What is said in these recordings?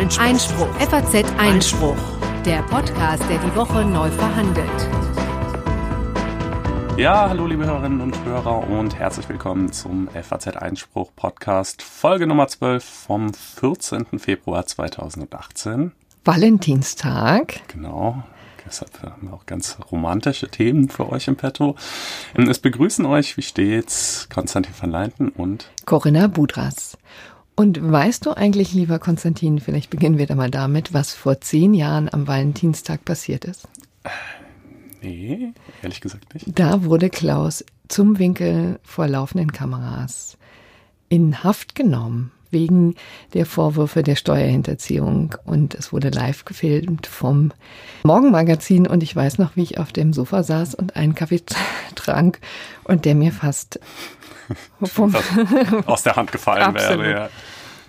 Einspruch. Einspruch. FAZ Einspruch. Der Podcast, der die Woche neu verhandelt. Ja, hallo liebe Hörerinnen und Hörer und herzlich willkommen zum FAZ Einspruch Podcast, Folge Nummer 12 vom 14. Februar 2018. Valentinstag. Genau. Deshalb haben wir auch ganz romantische Themen für euch im Petto. Es begrüßen euch, wie stets, Konstantin van Leinten und Corinna Budras. Und weißt du eigentlich, lieber Konstantin, vielleicht beginnen wir da mal damit, was vor zehn Jahren am Valentinstag passiert ist? Nee, ehrlich gesagt nicht. Da wurde Klaus zum Winkel vor laufenden Kameras in Haft genommen wegen der Vorwürfe der Steuerhinterziehung. Und es wurde live gefilmt vom Morgenmagazin. Und ich weiß noch, wie ich auf dem Sofa saß und einen Kaffee trank und der mir fast aus der Hand gefallen wäre. Ja.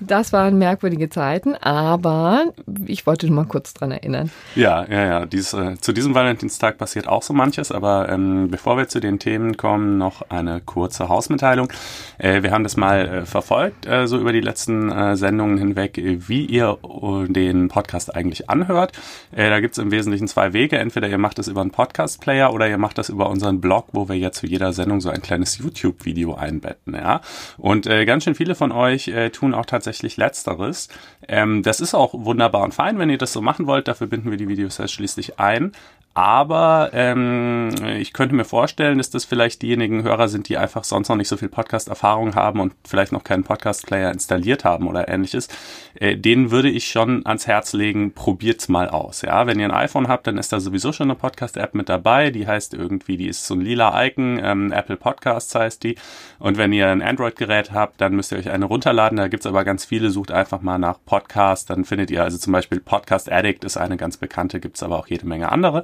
Das waren merkwürdige Zeiten, aber ich wollte nur mal kurz dran erinnern. Ja, ja, ja. Dies, äh, zu diesem Valentinstag passiert auch so manches, aber ähm, bevor wir zu den Themen kommen, noch eine kurze Hausmitteilung. Äh, wir haben das mal äh, verfolgt, äh, so über die letzten äh, Sendungen hinweg, wie ihr äh, den Podcast eigentlich anhört. da gibt's im Wesentlichen zwei Wege. Entweder ihr macht es über einen Podcast-Player oder ihr macht das über unseren Blog, wo wir jetzt zu jeder Sendung so ein kleines YouTube-Video einbetten. Ja? Und ganz schön viele von euch tun auch tatsächlich tatsächlich letzteres. Ähm, das ist auch wunderbar und fein, wenn ihr das so machen wollt. Dafür binden wir die Videos ja schließlich ein. Aber ähm, ich könnte mir vorstellen, dass das vielleicht diejenigen Hörer sind, die einfach sonst noch nicht so viel Podcast-Erfahrung haben und vielleicht noch keinen Podcast-Player installiert haben oder ähnliches. Äh, denen würde ich schon ans Herz legen, probiert's mal aus. Ja, wenn ihr ein iPhone habt, dann ist da sowieso schon eine Podcast-App mit dabei. Die heißt irgendwie, die ist so ein lila Icon, ähm, Apple Podcasts heißt die. Und wenn ihr ein Android-Gerät habt, dann müsst ihr euch eine runterladen. Da gibt's aber ganz viele. Sucht einfach mal nach Podcast. Dann findet ihr also zum Beispiel Podcast Addict ist eine ganz bekannte, gibt's aber auch jede Menge andere.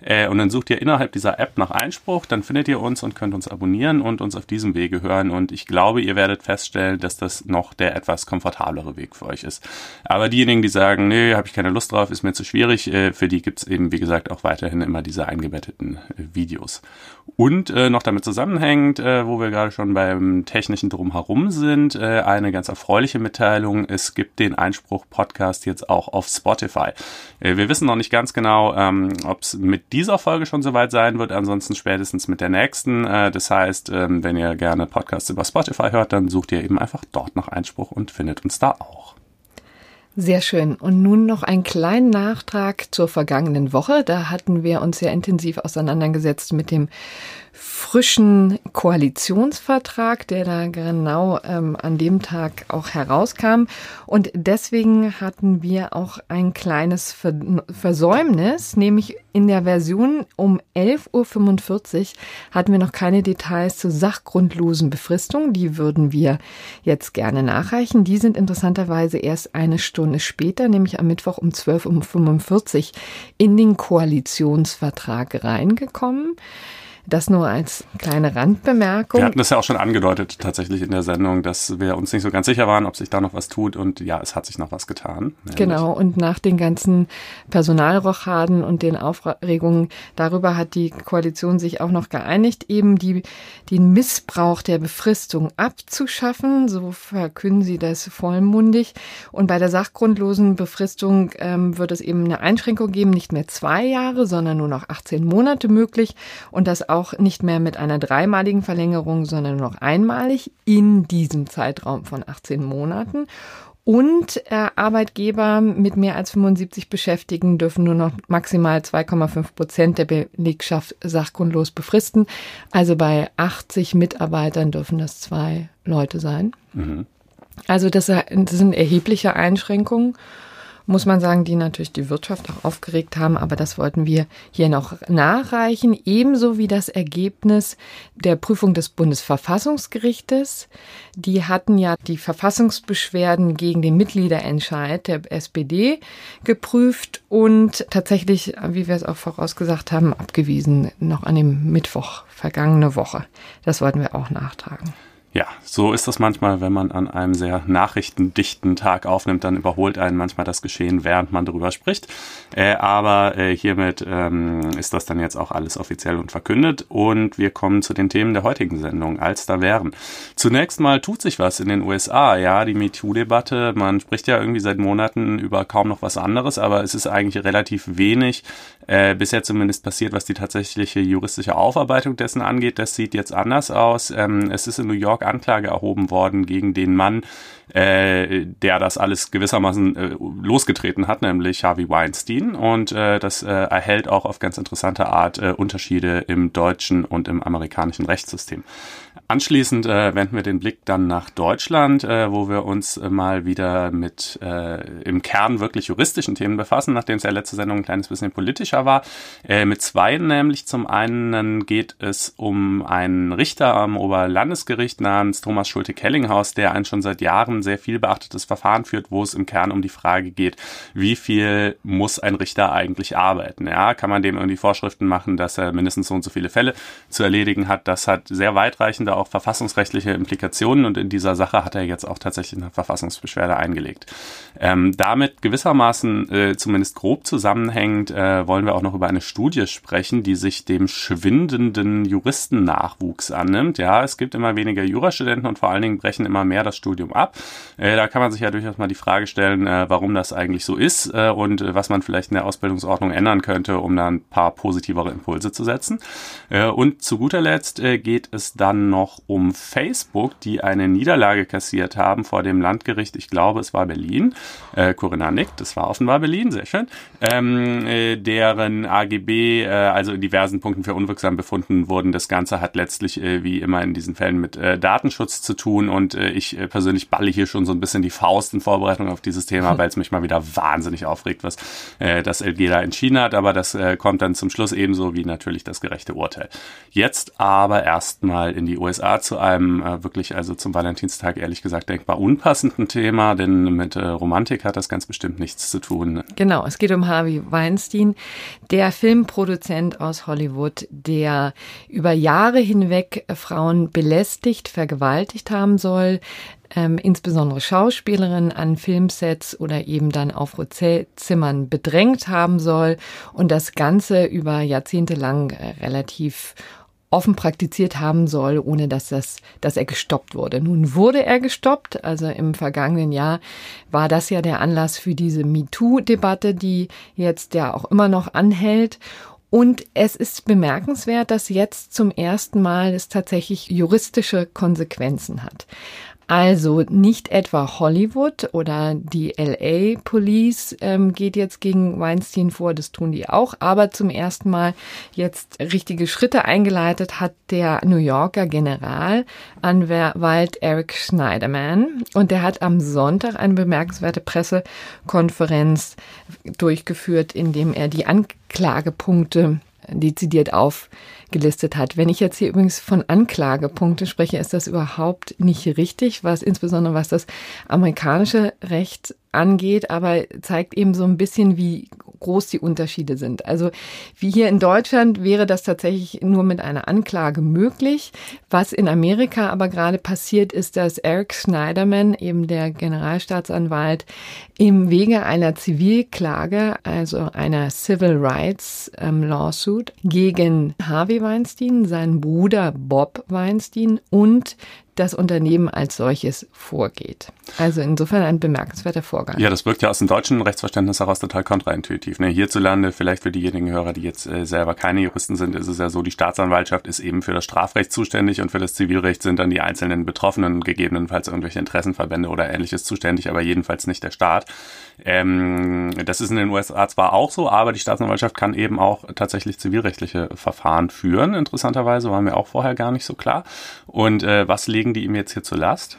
Äh, und dann sucht ihr innerhalb dieser App nach Einspruch, dann findet ihr uns und könnt uns abonnieren und uns auf diesem Wege hören. Und ich glaube, ihr werdet feststellen, dass das noch der etwas komfortablere Weg für euch ist. Aber diejenigen, die sagen, nee, habe ich keine Lust drauf, ist mir zu schwierig, äh, für die gibt's eben, wie gesagt, auch weiterhin immer diese eingebetteten äh, Videos. Und äh, noch damit zusammenhängt, äh, wo wir gerade schon beim technischen Drumherum sind, äh, eine ganz erfreuliche Mitteilung. Es gibt den Einspruch-Podcast jetzt auch auf Spotify. Wir wissen noch nicht ganz genau, ähm, ob es mit dieser Folge schon soweit sein wird, ansonsten spätestens mit der nächsten. Äh, das heißt, ähm, wenn ihr gerne Podcasts über Spotify hört, dann sucht ihr eben einfach dort nach Einspruch und findet uns da auch. Sehr schön. Und nun noch ein kleinen Nachtrag zur vergangenen Woche. Da hatten wir uns sehr intensiv auseinandergesetzt mit dem frischen Koalitionsvertrag, der da genau ähm, an dem Tag auch herauskam. Und deswegen hatten wir auch ein kleines Versäumnis, nämlich in der Version um 11.45 Uhr hatten wir noch keine Details zur sachgrundlosen Befristung. Die würden wir jetzt gerne nachreichen. Die sind interessanterweise erst eine Stunde später, nämlich am Mittwoch um 12.45 Uhr in den Koalitionsvertrag reingekommen. Das nur als kleine Randbemerkung. Wir hatten das ja auch schon angedeutet tatsächlich in der Sendung, dass wir uns nicht so ganz sicher waren, ob sich da noch was tut und ja, es hat sich noch was getan. Nämlich. Genau, und nach den ganzen Personalrochaden und den Aufregungen darüber hat die Koalition sich auch noch geeinigt, eben die, den Missbrauch der Befristung abzuschaffen. So verkünden sie das vollmundig. Und bei der sachgrundlosen Befristung ähm, wird es eben eine Einschränkung geben, nicht mehr zwei Jahre, sondern nur noch 18 Monate möglich. Und das auch nicht mehr mit einer dreimaligen Verlängerung, sondern nur noch einmalig in diesem Zeitraum von 18 Monaten. Und äh, Arbeitgeber mit mehr als 75 Beschäftigten dürfen nur noch maximal 2,5 Prozent der Belegschaft sachgrundlos befristen. Also bei 80 Mitarbeitern dürfen das zwei Leute sein. Mhm. Also das, das sind erhebliche Einschränkungen muss man sagen, die natürlich die Wirtschaft auch aufgeregt haben. Aber das wollten wir hier noch nachreichen. Ebenso wie das Ergebnis der Prüfung des Bundesverfassungsgerichtes. Die hatten ja die Verfassungsbeschwerden gegen den Mitgliederentscheid der SPD geprüft und tatsächlich, wie wir es auch vorausgesagt haben, abgewiesen, noch an dem Mittwoch vergangene Woche. Das wollten wir auch nachtragen. Ja, so ist das manchmal, wenn man an einem sehr nachrichtendichten Tag aufnimmt, dann überholt einen manchmal das Geschehen, während man darüber spricht. Äh, aber äh, hiermit ähm, ist das dann jetzt auch alles offiziell und verkündet und wir kommen zu den Themen der heutigen Sendung, als da wären. Zunächst mal tut sich was in den USA, ja, die MeToo-Debatte, man spricht ja irgendwie seit Monaten über kaum noch was anderes, aber es ist eigentlich relativ wenig äh, bisher zumindest passiert, was die tatsächliche juristische Aufarbeitung dessen angeht. Das sieht jetzt anders aus. Ähm, es ist in New York Anklage erhoben worden gegen den Mann, äh, der das alles gewissermaßen äh, losgetreten hat, nämlich Harvey Weinstein. Und äh, das äh, erhält auch auf ganz interessante Art äh, Unterschiede im deutschen und im amerikanischen Rechtssystem. Anschließend äh, wenden wir den Blick dann nach Deutschland, äh, wo wir uns mal wieder mit äh, im Kern wirklich juristischen Themen befassen, nachdem es ja letzte Sendung ein kleines bisschen politischer war. Äh, mit zwei nämlich. Zum einen geht es um einen Richter am Oberlandesgericht namens Thomas Schulte-Kellinghaus, der ein schon seit Jahren sehr viel beachtetes Verfahren führt, wo es im Kern um die Frage geht, wie viel muss ein Richter eigentlich arbeiten? Ja, kann man dem irgendwie Vorschriften machen, dass er mindestens so und so viele Fälle zu erledigen hat? Das hat sehr weitreichende auch verfassungsrechtliche Implikationen und in dieser Sache hat er jetzt auch tatsächlich eine Verfassungsbeschwerde eingelegt. Ähm, damit gewissermaßen äh, zumindest grob zusammenhängend äh, wollen wir auch noch über eine Studie sprechen, die sich dem schwindenden Juristennachwuchs annimmt. Ja, es gibt immer weniger Jurastudenten und vor allen Dingen brechen immer mehr das Studium ab. Äh, da kann man sich ja durchaus mal die Frage stellen, äh, warum das eigentlich so ist äh, und was man vielleicht in der Ausbildungsordnung ändern könnte, um da ein paar positivere Impulse zu setzen. Und zu guter Letzt geht es dann noch um Facebook, die eine Niederlage kassiert haben vor dem Landgericht. Ich glaube, es war Berlin. Corinna nickt, das war offenbar Berlin, sehr schön. Ähm, äh, deren AGB, also in diversen Punkten für unwirksam befunden wurden. Das Ganze hat letztlich, wie immer in diesen Fällen, mit Datenschutz zu tun. Und ich persönlich balle hier schon so ein bisschen die Faust in Vorbereitung auf dieses Thema, weil es mich mal wieder wahnsinnig aufregt, was äh, das LG da entschieden hat. Aber das äh, kommt dann zum Schluss ebenso wie natürlich das gerechte Urteil. Jetzt aber erstmal in die USA. Zu einem äh, wirklich, also zum Valentinstag ehrlich gesagt denkbar unpassenden Thema, denn mit äh, Romantik hat das ganz bestimmt nichts zu tun. Genau, es geht um Harvey Weinstein, der Filmproduzent aus Hollywood, der über Jahre hinweg Frauen belästigt, vergewaltigt haben soll, ähm, insbesondere Schauspielerinnen an Filmsets oder eben dann auf Hotelzimmern bedrängt haben soll und das Ganze über Jahrzehnte lang äh, relativ offen praktiziert haben soll, ohne dass das, dass er gestoppt wurde. Nun wurde er gestoppt. Also im vergangenen Jahr war das ja der Anlass für diese MeToo-Debatte, die jetzt ja auch immer noch anhält. Und es ist bemerkenswert, dass jetzt zum ersten Mal es tatsächlich juristische Konsequenzen hat. Also nicht etwa Hollywood oder die LA Police ähm, geht jetzt gegen Weinstein vor, das tun die auch, aber zum ersten Mal jetzt richtige Schritte eingeleitet hat der New Yorker Generalanwalt Eric Schneiderman. Und der hat am Sonntag eine bemerkenswerte Pressekonferenz durchgeführt, in dem er die Anklagepunkte dezidiert aufgelistet hat. Wenn ich jetzt hier übrigens von Anklagepunkten spreche, ist das überhaupt nicht richtig, was insbesondere was das amerikanische Recht angeht, aber zeigt eben so ein bisschen, wie groß die Unterschiede sind. Also wie hier in Deutschland wäre das tatsächlich nur mit einer Anklage möglich. Was in Amerika aber gerade passiert, ist, dass Eric Schneiderman, eben der Generalstaatsanwalt, im Wege einer Zivilklage, also einer Civil Rights ähm, Lawsuit gegen Harvey Weinstein, seinen Bruder Bob Weinstein und das Unternehmen als solches vorgeht. Also insofern ein bemerkenswerter Vorgang. Ja, das wirkt ja aus dem deutschen Rechtsverständnis heraus total kontraintuitiv. Ne? Hierzulande, vielleicht für diejenigen Hörer, die jetzt äh, selber keine Juristen sind, ist es ja so, die Staatsanwaltschaft ist eben für das Strafrecht zuständig und für das Zivilrecht sind dann die einzelnen Betroffenen gegebenenfalls irgendwelche Interessenverbände oder ähnliches zuständig, aber jedenfalls nicht der Staat. Ähm, das ist in den USA zwar auch so, aber die Staatsanwaltschaft kann eben auch tatsächlich zivilrechtliche Verfahren führen. Interessanterweise war mir auch vorher gar nicht so klar. Und äh, was legen die ihm jetzt hier zur Last?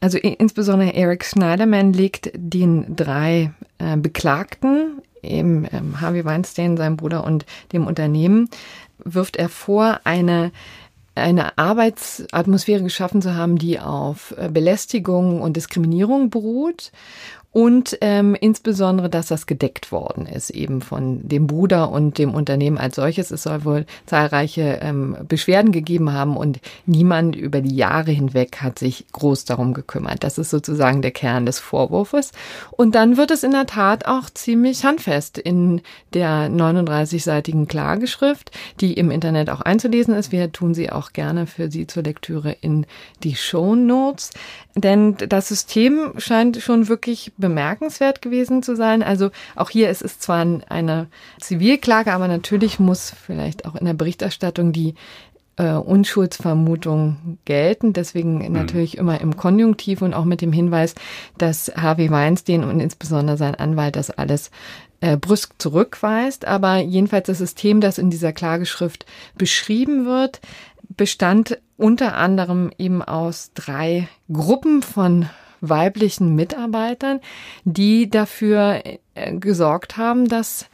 Also insbesondere Eric Schneiderman legt den drei äh, Beklagten, eben ähm, Harvey Weinstein, seinem Bruder und dem Unternehmen, wirft er vor, eine eine Arbeitsatmosphäre geschaffen zu haben, die auf äh, Belästigung und Diskriminierung beruht und ähm, insbesondere, dass das gedeckt worden ist, eben von dem Bruder und dem Unternehmen als solches. Es soll wohl zahlreiche ähm, Beschwerden gegeben haben und niemand über die Jahre hinweg hat sich groß darum gekümmert. Das ist sozusagen der Kern des Vorwurfs. Und dann wird es in der Tat auch ziemlich handfest in der 39-seitigen Klageschrift, die im Internet auch einzulesen ist. Wir tun sie auch gerne für Sie zur Lektüre in die Show Notes. Denn das System scheint schon wirklich bemerkenswert gewesen zu sein. Also auch hier ist es zwar eine Zivilklage, aber natürlich muss vielleicht auch in der Berichterstattung die äh, Unschuldsvermutung gelten. Deswegen mhm. natürlich immer im Konjunktiv und auch mit dem Hinweis, dass Harvey Weinstein und insbesondere sein Anwalt das alles äh, brüsk zurückweist. Aber jedenfalls das System, das in dieser Klageschrift beschrieben wird, bestand unter anderem eben aus drei Gruppen von weiblichen Mitarbeitern, die dafür äh, gesorgt haben, dass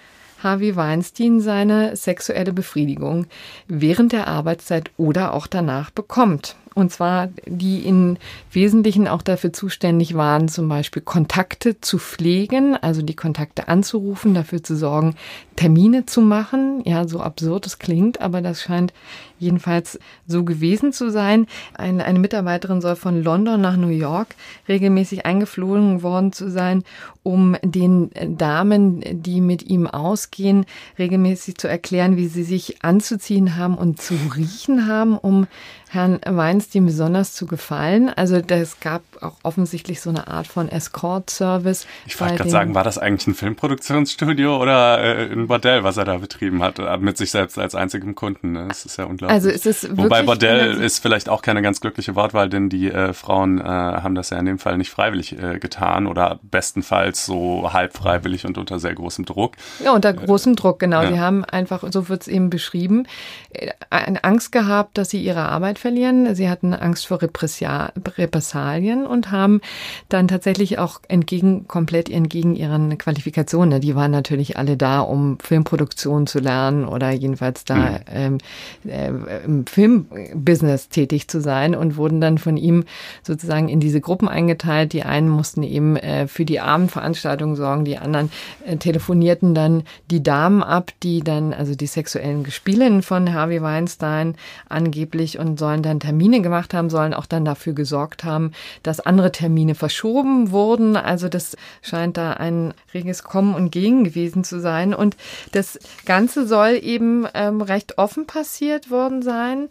Harvey Weinstein seine sexuelle Befriedigung während der Arbeitszeit oder auch danach bekommt. Und zwar die in Wesentlichen auch dafür zuständig waren, zum Beispiel Kontakte zu pflegen, also die Kontakte anzurufen, dafür zu sorgen, Termine zu machen. Ja, so absurd es klingt, aber das scheint jedenfalls so gewesen zu sein. Eine, eine Mitarbeiterin soll von London nach New York regelmäßig eingeflogen worden zu sein, um den Damen, die mit ihm ausgehen, regelmäßig zu erklären, wie sie sich anzuziehen haben und zu riechen haben, um Herrn Weinstein besonders zu gefallen. Also es gab auch offensichtlich so eine Art von Escort-Service. Ich wollte gerade sagen, war das eigentlich ein Filmproduktionsstudio oder äh, ein Bordell, was er da betrieben hat, äh, mit sich selbst als einzigem Kunden? Ne? Das ist ja unglaublich. Also es ist wirklich Wobei Bordell ist vielleicht auch keine ganz glückliche Wortwahl, denn die äh, Frauen äh, haben das ja in dem Fall nicht freiwillig äh, getan oder bestenfalls so halb freiwillig und unter sehr großem Druck. Ja, unter großem Druck, genau. Ja. Die haben einfach, so wird es eben beschrieben, äh, Angst gehabt, dass sie ihre Arbeit verlieren. Sie hatten Angst vor Repressalien und haben dann tatsächlich auch entgegen, komplett entgegen ihren Qualifikationen, die waren natürlich alle da, um Filmproduktion zu lernen oder jedenfalls da mhm. ähm, äh, im Filmbusiness tätig zu sein und wurden dann von ihm sozusagen in diese Gruppen eingeteilt. Die einen mussten eben äh, für die Abendveranstaltung sorgen, die anderen äh, telefonierten dann die Damen ab, die dann, also die sexuellen Gespielinnen von Harvey Weinstein angeblich und sollen dann Termine gemacht haben, sollen auch dann dafür gesorgt haben, dass andere Termine verschoben wurden. Also das scheint da ein reges Kommen und Gehen gewesen zu sein. Und das Ganze soll eben ähm, recht offen passiert worden sein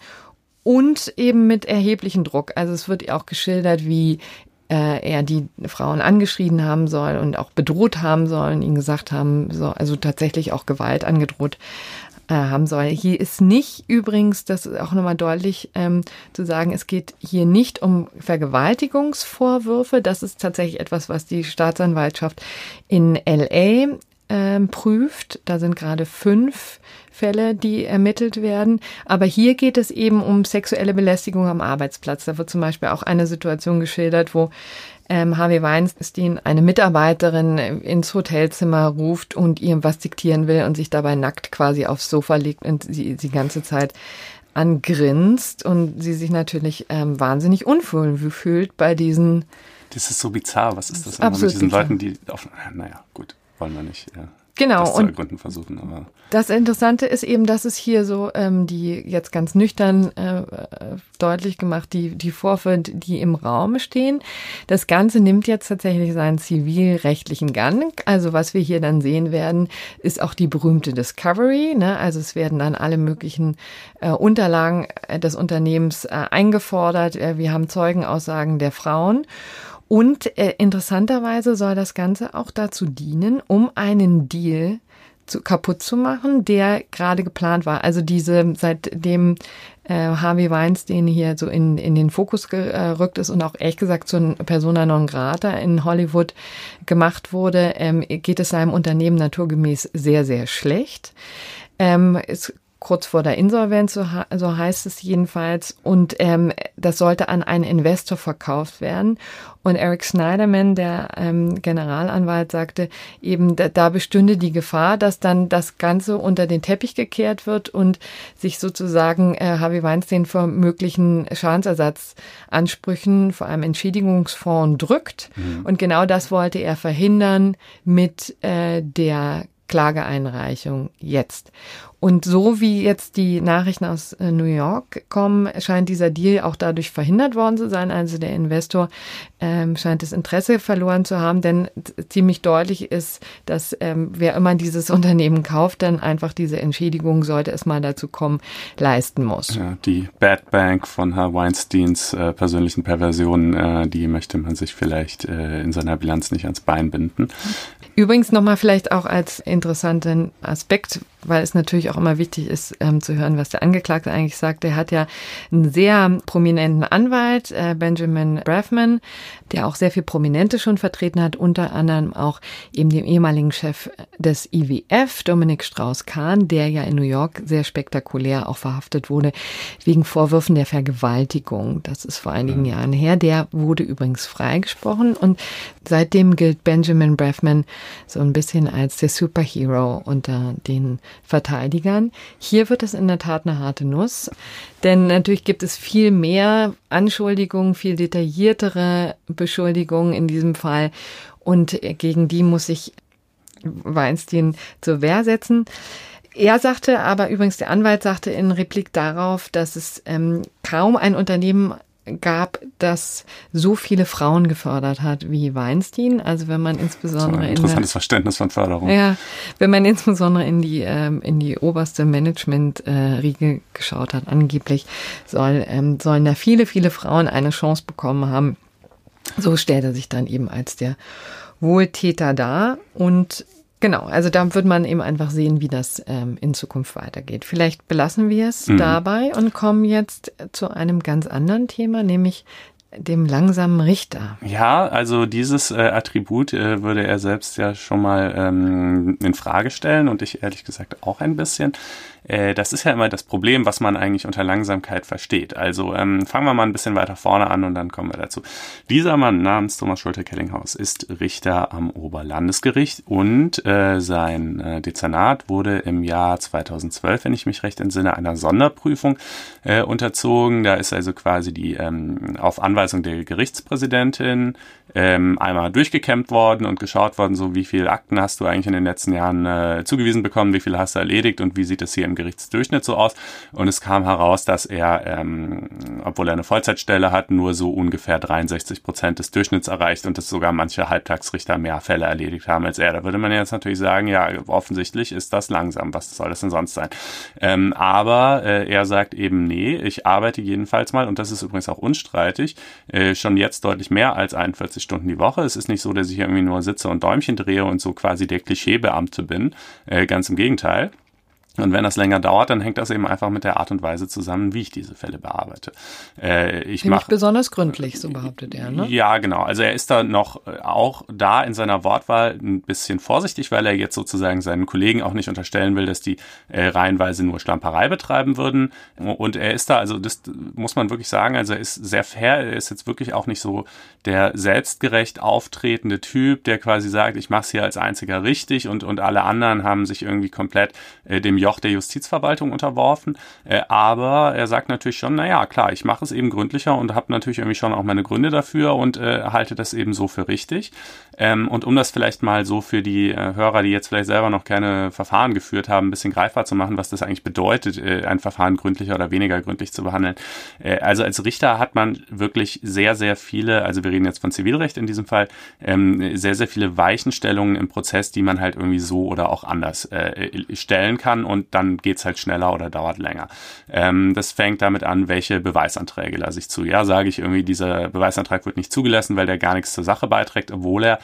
und eben mit erheblichem Druck. Also es wird auch geschildert, wie äh, er die Frauen angeschrien haben soll und auch bedroht haben soll und ihnen gesagt haben, so, also tatsächlich auch Gewalt angedroht haben soll. Hier ist nicht übrigens, das ist auch nochmal deutlich ähm, zu sagen, es geht hier nicht um Vergewaltigungsvorwürfe. Das ist tatsächlich etwas, was die Staatsanwaltschaft in LA ähm, prüft. Da sind gerade fünf Fälle, die ermittelt werden. Aber hier geht es eben um sexuelle Belästigung am Arbeitsplatz. Da wird zum Beispiel auch eine Situation geschildert, wo ähm, Harvey Weinstein eine Mitarbeiterin ins Hotelzimmer ruft und ihr was diktieren will und sich dabei nackt quasi aufs Sofa legt und sie die ganze Zeit angrinst und sie sich natürlich ähm, wahnsinnig unwohl fühlt bei diesen. Das ist so bizarr. Was ist das mit diesen bizarr. Leuten, die auf. Naja, gut, wollen wir nicht. Ja. Genau. Das und Gründen versuchen, aber. Das Interessante ist eben, dass es hier so ähm, die jetzt ganz nüchtern äh, deutlich gemacht, die, die Vorwürfe, die im Raum stehen. Das Ganze nimmt jetzt tatsächlich seinen zivilrechtlichen Gang. Also was wir hier dann sehen werden, ist auch die berühmte Discovery. Ne? Also es werden dann alle möglichen äh, Unterlagen äh, des Unternehmens äh, eingefordert. Äh, wir haben Zeugenaussagen der Frauen. Und äh, interessanterweise soll das Ganze auch dazu dienen, um einen Deal zu, kaputt zu machen, der gerade geplant war. Also diese, seitdem äh, Harvey Weinstein hier so in, in den Fokus gerückt ist und auch ehrlich gesagt zu Persona non grata in Hollywood gemacht wurde, ähm, geht es seinem Unternehmen naturgemäß sehr, sehr schlecht. Ähm, es kurz vor der Insolvenz, so, so heißt es jedenfalls. Und ähm, das sollte an einen Investor verkauft werden. Und Eric Schneiderman, der ähm, Generalanwalt, sagte eben, da, da bestünde die Gefahr, dass dann das Ganze unter den Teppich gekehrt wird und sich sozusagen äh, Harvey Weinstein vor möglichen Schadensersatzansprüchen, vor allem Entschädigungsfonds drückt. Mhm. Und genau das wollte er verhindern mit äh, der Klageeinreichung jetzt. Und so wie jetzt die Nachrichten aus äh, New York kommen, scheint dieser Deal auch dadurch verhindert worden zu sein. Also der Investor ähm, scheint das Interesse verloren zu haben, denn ziemlich deutlich ist, dass ähm, wer immer dieses Unternehmen kauft, dann einfach diese Entschädigung, sollte es mal dazu kommen, leisten muss. Ja, die Bad Bank von Herr Weinsteins äh, persönlichen Perversionen, äh, die möchte man sich vielleicht äh, in seiner Bilanz nicht ans Bein binden. Übrigens nochmal vielleicht auch als interessanten Aspekt, weil es natürlich auch immer wichtig ist ähm, zu hören, was der Angeklagte eigentlich sagt. Er hat ja einen sehr prominenten Anwalt, äh, Benjamin Braffman, der auch sehr viel Prominente schon vertreten hat, unter anderem auch eben dem ehemaligen Chef des IWF, Dominik Strauss-Kahn, der ja in New York sehr spektakulär auch verhaftet wurde wegen Vorwürfen der Vergewaltigung. Das ist vor einigen. Jahren her. Der wurde übrigens freigesprochen und seitdem gilt Benjamin Braffman so ein bisschen als der Superhero unter den Verteidigern. Hier wird es in der Tat eine harte Nuss, denn natürlich gibt es viel mehr Anschuldigungen, viel detailliertere Beschuldigungen in diesem Fall und gegen die muss sich Weinstein zur Wehr setzen. Er sagte aber übrigens, der Anwalt sagte in Replik darauf, dass es ähm, kaum ein Unternehmen gab, das so viele Frauen gefördert hat wie Weinstein. Also wenn man insbesondere ein interessantes der, Verständnis von Förderung. Ja, wenn man insbesondere in die ähm, in die oberste Management-Riege äh, geschaut hat, angeblich soll ähm, sollen da viele viele Frauen eine Chance bekommen haben. So stellt er sich dann eben als der Wohltäter dar und Genau, also da wird man eben einfach sehen, wie das ähm, in Zukunft weitergeht. Vielleicht belassen wir es mhm. dabei und kommen jetzt zu einem ganz anderen Thema, nämlich dem langsamen Richter. Ja, also dieses äh, Attribut äh, würde er selbst ja schon mal ähm, in Frage stellen und ich ehrlich gesagt auch ein bisschen. Äh, das ist ja immer das Problem, was man eigentlich unter Langsamkeit versteht. Also ähm, fangen wir mal ein bisschen weiter vorne an und dann kommen wir dazu. Dieser Mann namens Thomas Schulte-Kellinghaus ist Richter am Oberlandesgericht und äh, sein äh, Dezernat wurde im Jahr 2012, wenn ich mich recht entsinne, einer Sonderprüfung äh, unterzogen. Da ist also quasi die ähm, auf Anweisung der Gerichtspräsidentin ähm, einmal durchgekämmt worden und geschaut worden, so wie viele Akten hast du eigentlich in den letzten Jahren äh, zugewiesen bekommen, wie viele hast du erledigt und wie sieht es hier im Gerichtsdurchschnitt so aus. Und es kam heraus, dass er, ähm, obwohl er eine Vollzeitstelle hat, nur so ungefähr 63 Prozent des Durchschnitts erreicht und dass sogar manche Halbtagsrichter mehr Fälle erledigt haben als er. Da würde man jetzt natürlich sagen, ja, offensichtlich ist das langsam. Was soll das denn sonst sein? Ähm, aber äh, er sagt eben, nee, ich arbeite jedenfalls mal, und das ist übrigens auch unstreitig, äh, schon jetzt deutlich mehr als 41 Stunden die Woche. Es ist nicht so, dass ich irgendwie nur sitze und Däumchen drehe und so quasi der Klischeebeamte bin. Äh, ganz im Gegenteil. Und wenn das länger dauert, dann hängt das eben einfach mit der Art und Weise zusammen, wie ich diese Fälle bearbeite. Äh, ich mache besonders gründlich, so behauptet er. Ne? Ja, genau. Also er ist da noch äh, auch da in seiner Wortwahl ein bisschen vorsichtig, weil er jetzt sozusagen seinen Kollegen auch nicht unterstellen will, dass die äh, reihenweise nur Schlamperei betreiben würden. Und er ist da, also das muss man wirklich sagen, also er ist sehr fair. Er ist jetzt wirklich auch nicht so der selbstgerecht auftretende Typ, der quasi sagt, ich mache es hier als einziger richtig und und alle anderen haben sich irgendwie komplett äh, dem Joch der Justizverwaltung unterworfen. Äh, aber er sagt natürlich schon, naja, klar, ich mache es eben gründlicher und habe natürlich irgendwie schon auch meine Gründe dafür und äh, halte das eben so für richtig. Ähm, und um das vielleicht mal so für die äh, Hörer, die jetzt vielleicht selber noch keine Verfahren geführt haben, ein bisschen greifbar zu machen, was das eigentlich bedeutet, äh, ein Verfahren gründlicher oder weniger gründlich zu behandeln. Äh, also als Richter hat man wirklich sehr, sehr viele, also wir reden jetzt von Zivilrecht in diesem Fall, ähm, sehr, sehr viele Weichenstellungen im Prozess, die man halt irgendwie so oder auch anders äh, stellen kann und dann geht's halt schneller oder dauert länger. Ähm, das fängt damit an, welche Beweisanträge lasse ich zu. Ja, sage ich irgendwie, dieser Beweisantrag wird nicht zugelassen, weil der gar nichts zur Sache beiträgt, obwohl er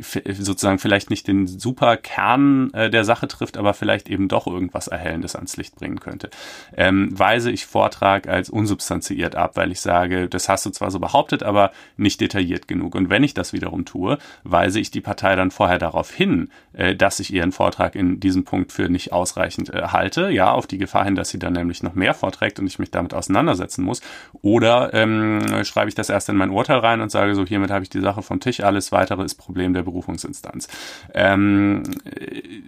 sozusagen vielleicht nicht den super Kern äh, der Sache trifft, aber vielleicht eben doch irgendwas Erhellendes ans Licht bringen könnte. Ähm, weise ich Vortrag als unsubstanziiert ab, weil ich sage, das hast du zwar so behauptet, aber nicht detailliert genug. Und wenn ich das wiederum tue, weise ich die Partei dann vorher darauf hin, äh, dass ich ihren Vortrag in diesem Punkt für nicht ausreichend äh, halte, ja, auf die Gefahr hin, dass sie dann nämlich noch mehr vorträgt und ich mich damit auseinandersetzen muss. Oder ähm, schreibe ich das erst in mein Urteil rein und sage so, hiermit habe ich die Sache vom Tisch, alles weitere ist Problem der Berufungsinstanz. Ähm,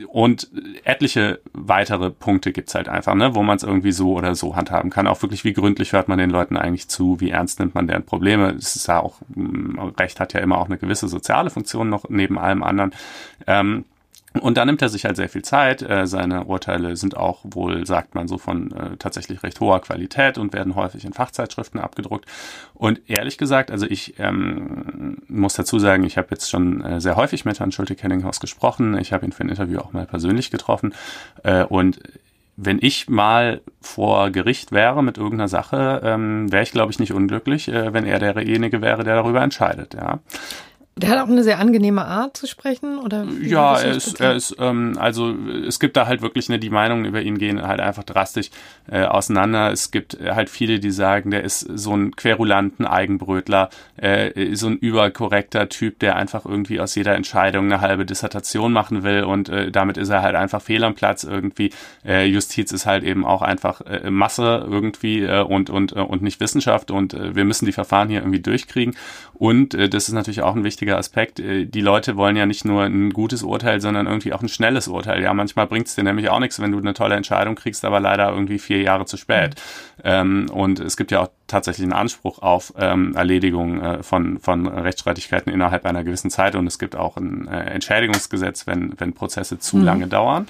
und etliche weitere Punkte gibt's halt einfach, ne, wo man es irgendwie so oder so handhaben kann. Auch wirklich, wie gründlich hört man den Leuten eigentlich zu, wie ernst nimmt man deren Probleme. Es ist ja auch, Recht hat ja immer auch eine gewisse soziale Funktion noch neben allem anderen. Ähm, und da nimmt er sich halt sehr viel Zeit. Äh, seine Urteile sind auch wohl, sagt man so, von äh, tatsächlich recht hoher Qualität und werden häufig in Fachzeitschriften abgedruckt. Und ehrlich gesagt, also ich ähm, muss dazu sagen, ich habe jetzt schon äh, sehr häufig mit Herrn Schulte-Kellinghaus gesprochen. Ich habe ihn für ein Interview auch mal persönlich getroffen. Äh, und wenn ich mal vor Gericht wäre mit irgendeiner Sache, ähm, wäre ich, glaube ich, nicht unglücklich, äh, wenn er derjenige wäre, der darüber entscheidet. Ja. Der hat auch eine sehr angenehme Art zu sprechen, oder? Ja, er ist, er ist, ähm, also es gibt da halt wirklich, ne, die Meinungen über ihn gehen halt einfach drastisch äh, auseinander. Es gibt halt viele, die sagen, der ist so ein querulanten Eigenbrötler, äh, so ein überkorrekter Typ, der einfach irgendwie aus jeder Entscheidung eine halbe Dissertation machen will und äh, damit ist er halt einfach fehl am Platz irgendwie. Äh, Justiz ist halt eben auch einfach äh, Masse irgendwie äh, und, und, äh, und nicht Wissenschaft und äh, wir müssen die Verfahren hier irgendwie durchkriegen. Und äh, das ist natürlich auch ein wichtiger wichtiger Aspekt. Äh, die Leute wollen ja nicht nur ein gutes Urteil, sondern irgendwie auch ein schnelles Urteil. Ja, manchmal bringt es dir nämlich auch nichts, wenn du eine tolle Entscheidung kriegst, aber leider irgendwie vier Jahre zu spät. Mhm. Ähm, und es gibt ja auch tatsächlich einen Anspruch auf ähm, Erledigung äh, von, von Rechtsstreitigkeiten innerhalb einer gewissen Zeit. Und es gibt auch ein äh, Entschädigungsgesetz, wenn, wenn Prozesse zu mhm. lange dauern.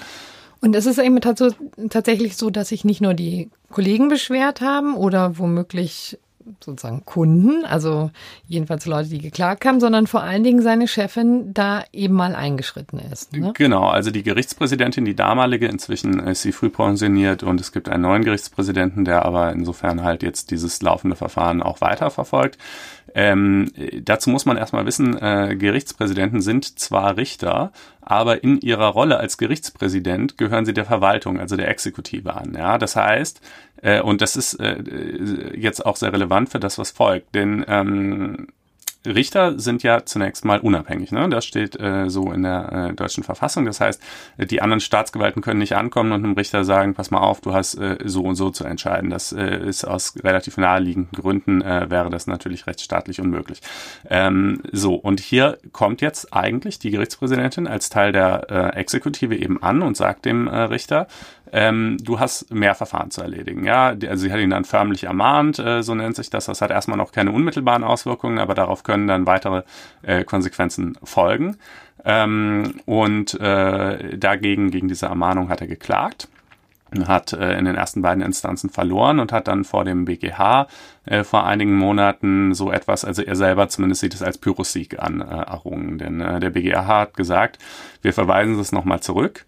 Und es ist eben tatsächlich so, dass sich nicht nur die Kollegen beschwert haben oder womöglich sozusagen Kunden, also jedenfalls Leute, die geklagt haben, sondern vor allen Dingen seine Chefin da eben mal eingeschritten ist. Ne? Genau, also die Gerichtspräsidentin, die damalige, inzwischen ist sie früh pensioniert und es gibt einen neuen Gerichtspräsidenten, der aber insofern halt jetzt dieses laufende Verfahren auch weiterverfolgt. Ähm, dazu muss man erstmal wissen, äh, Gerichtspräsidenten sind zwar Richter, aber in ihrer Rolle als Gerichtspräsident gehören sie der Verwaltung, also der Exekutive an. Ja, das heißt, äh, und das ist äh, jetzt auch sehr relevant für das, was folgt, denn ähm, Richter sind ja zunächst mal unabhängig. Ne? Das steht äh, so in der äh, deutschen Verfassung. Das heißt, die anderen Staatsgewalten können nicht ankommen und einem Richter sagen, pass mal auf, du hast äh, so und so zu entscheiden. Das äh, ist aus relativ naheliegenden Gründen, äh, wäre das natürlich rechtsstaatlich unmöglich. Ähm, so, und hier kommt jetzt eigentlich die Gerichtspräsidentin als Teil der äh, Exekutive eben an und sagt dem äh, Richter, ähm, du hast mehr Verfahren zu erledigen. Ja, also sie hat ihn dann förmlich ermahnt, äh, so nennt sich das. Das hat erstmal noch keine unmittelbaren Auswirkungen, aber darauf können dann weitere äh, Konsequenzen folgen. Ähm, und äh, dagegen, gegen diese Ermahnung hat er geklagt hat äh, in den ersten beiden Instanzen verloren und hat dann vor dem BGH äh, vor einigen Monaten so etwas, also er selber zumindest sieht es als Pyrrhussieg an, äh, errungen. Denn äh, der BGH hat gesagt, wir verweisen es nochmal zurück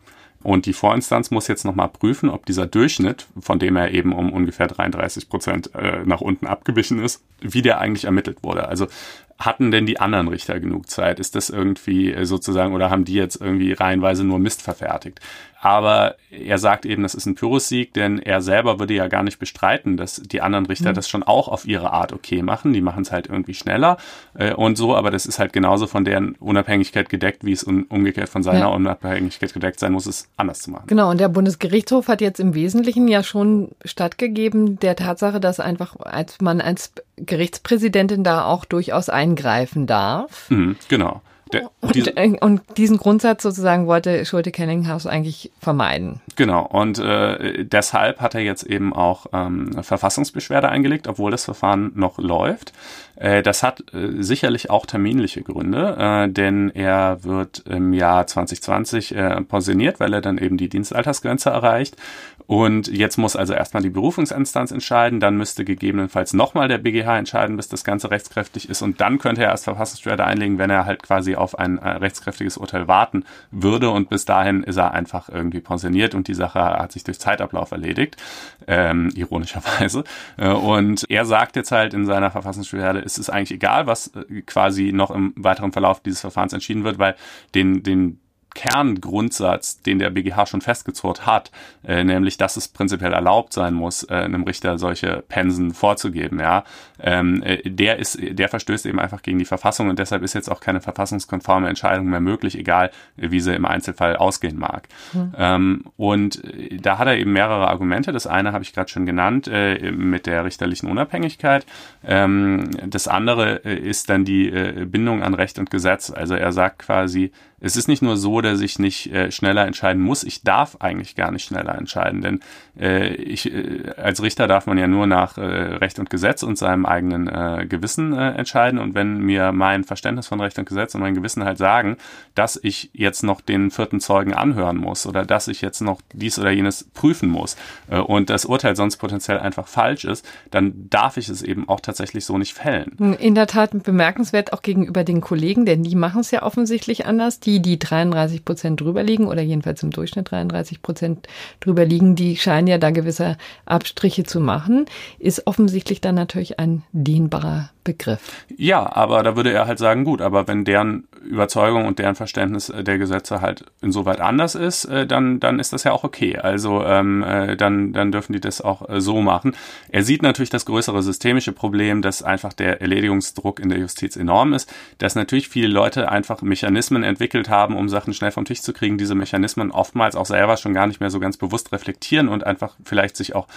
und die Vorinstanz muss jetzt nochmal prüfen, ob dieser Durchschnitt, von dem er eben um ungefähr 33 Prozent äh, nach unten abgewichen ist, wie der eigentlich ermittelt wurde. Also hatten denn die anderen Richter genug Zeit? Ist das irgendwie äh, sozusagen, oder haben die jetzt irgendwie reihenweise nur Mist verfertigt? Aber er sagt eben, das ist ein Pyrrhussieg, denn er selber würde ja gar nicht bestreiten, dass die anderen Richter mhm. das schon auch auf ihre Art okay machen. Die machen es halt irgendwie schneller äh, und so, aber das ist halt genauso von deren Unabhängigkeit gedeckt, wie es umgekehrt von seiner ja. Unabhängigkeit gedeckt sein muss, es anders zu machen. Genau, und der Bundesgerichtshof hat jetzt im Wesentlichen ja schon stattgegeben der Tatsache, dass einfach als man als Gerichtspräsidentin da auch durchaus eingreifen darf. Mhm, genau. Der, und, äh, und, diesen Grundsatz sozusagen wollte Schulte-Kellinghaus eigentlich vermeiden. Genau, und äh, deshalb hat er jetzt eben auch ähm, Verfassungsbeschwerde eingelegt, obwohl das Verfahren noch läuft. Äh, das hat äh, sicherlich auch terminliche Gründe, äh, denn er wird im Jahr 2020 äh, pensioniert, weil er dann eben die Dienstaltersgrenze erreicht. Und jetzt muss also erstmal die Berufungsinstanz entscheiden, dann müsste gegebenenfalls nochmal der BGH entscheiden, bis das Ganze rechtskräftig ist. Und dann könnte er erst Verfassungsbeschwerde einlegen, wenn er halt quasi auf ein äh, rechtskräftiges Urteil warten würde. Und bis dahin ist er einfach irgendwie pensioniert und und die Sache hat sich durch Zeitablauf erledigt, ähm, ironischerweise. Äh, und er sagt jetzt halt in seiner Verfassungsbeschwerde, es ist eigentlich egal, was äh, quasi noch im weiteren Verlauf dieses Verfahrens entschieden wird, weil den, den Kerngrundsatz, den der BGH schon festgezurrt hat, äh, nämlich, dass es prinzipiell erlaubt sein muss, äh, einem Richter solche Pensen vorzugeben, ja, ähm, äh, der ist, der verstößt eben einfach gegen die Verfassung und deshalb ist jetzt auch keine verfassungskonforme Entscheidung mehr möglich, egal wie sie im Einzelfall ausgehen mag. Mhm. Ähm, und äh, da hat er eben mehrere Argumente. Das eine habe ich gerade schon genannt äh, mit der richterlichen Unabhängigkeit. Ähm, das andere äh, ist dann die äh, Bindung an Recht und Gesetz. Also er sagt quasi, es ist nicht nur so, dass ich nicht äh, schneller entscheiden muss, ich darf eigentlich gar nicht schneller entscheiden, denn äh, ich, äh, als Richter darf man ja nur nach äh, Recht und Gesetz und seinem eigenen äh, Gewissen äh, entscheiden. Und wenn mir mein Verständnis von Recht und Gesetz und mein Gewissen halt sagen, dass ich jetzt noch den vierten Zeugen anhören muss oder dass ich jetzt noch dies oder jenes prüfen muss äh, und das Urteil sonst potenziell einfach falsch ist, dann darf ich es eben auch tatsächlich so nicht fällen. In der Tat bemerkenswert auch gegenüber den Kollegen, denn die machen es ja offensichtlich anders die, die 33 Prozent drüber liegen oder jedenfalls im Durchschnitt 33 Prozent drüber liegen, die scheinen ja da gewisse Abstriche zu machen, ist offensichtlich dann natürlich ein dehnbarer Begriff. Ja, aber da würde er halt sagen, gut, aber wenn deren Überzeugung und deren Verständnis der Gesetze halt insoweit anders ist, äh, dann, dann ist das ja auch okay. Also ähm, äh, dann, dann dürfen die das auch äh, so machen. Er sieht natürlich das größere systemische Problem, dass einfach der Erledigungsdruck in der Justiz enorm ist, dass natürlich viele Leute einfach Mechanismen entwickelt haben, um Sachen schnell vom Tisch zu kriegen, diese Mechanismen oftmals auch selber schon gar nicht mehr so ganz bewusst reflektieren und einfach vielleicht sich auch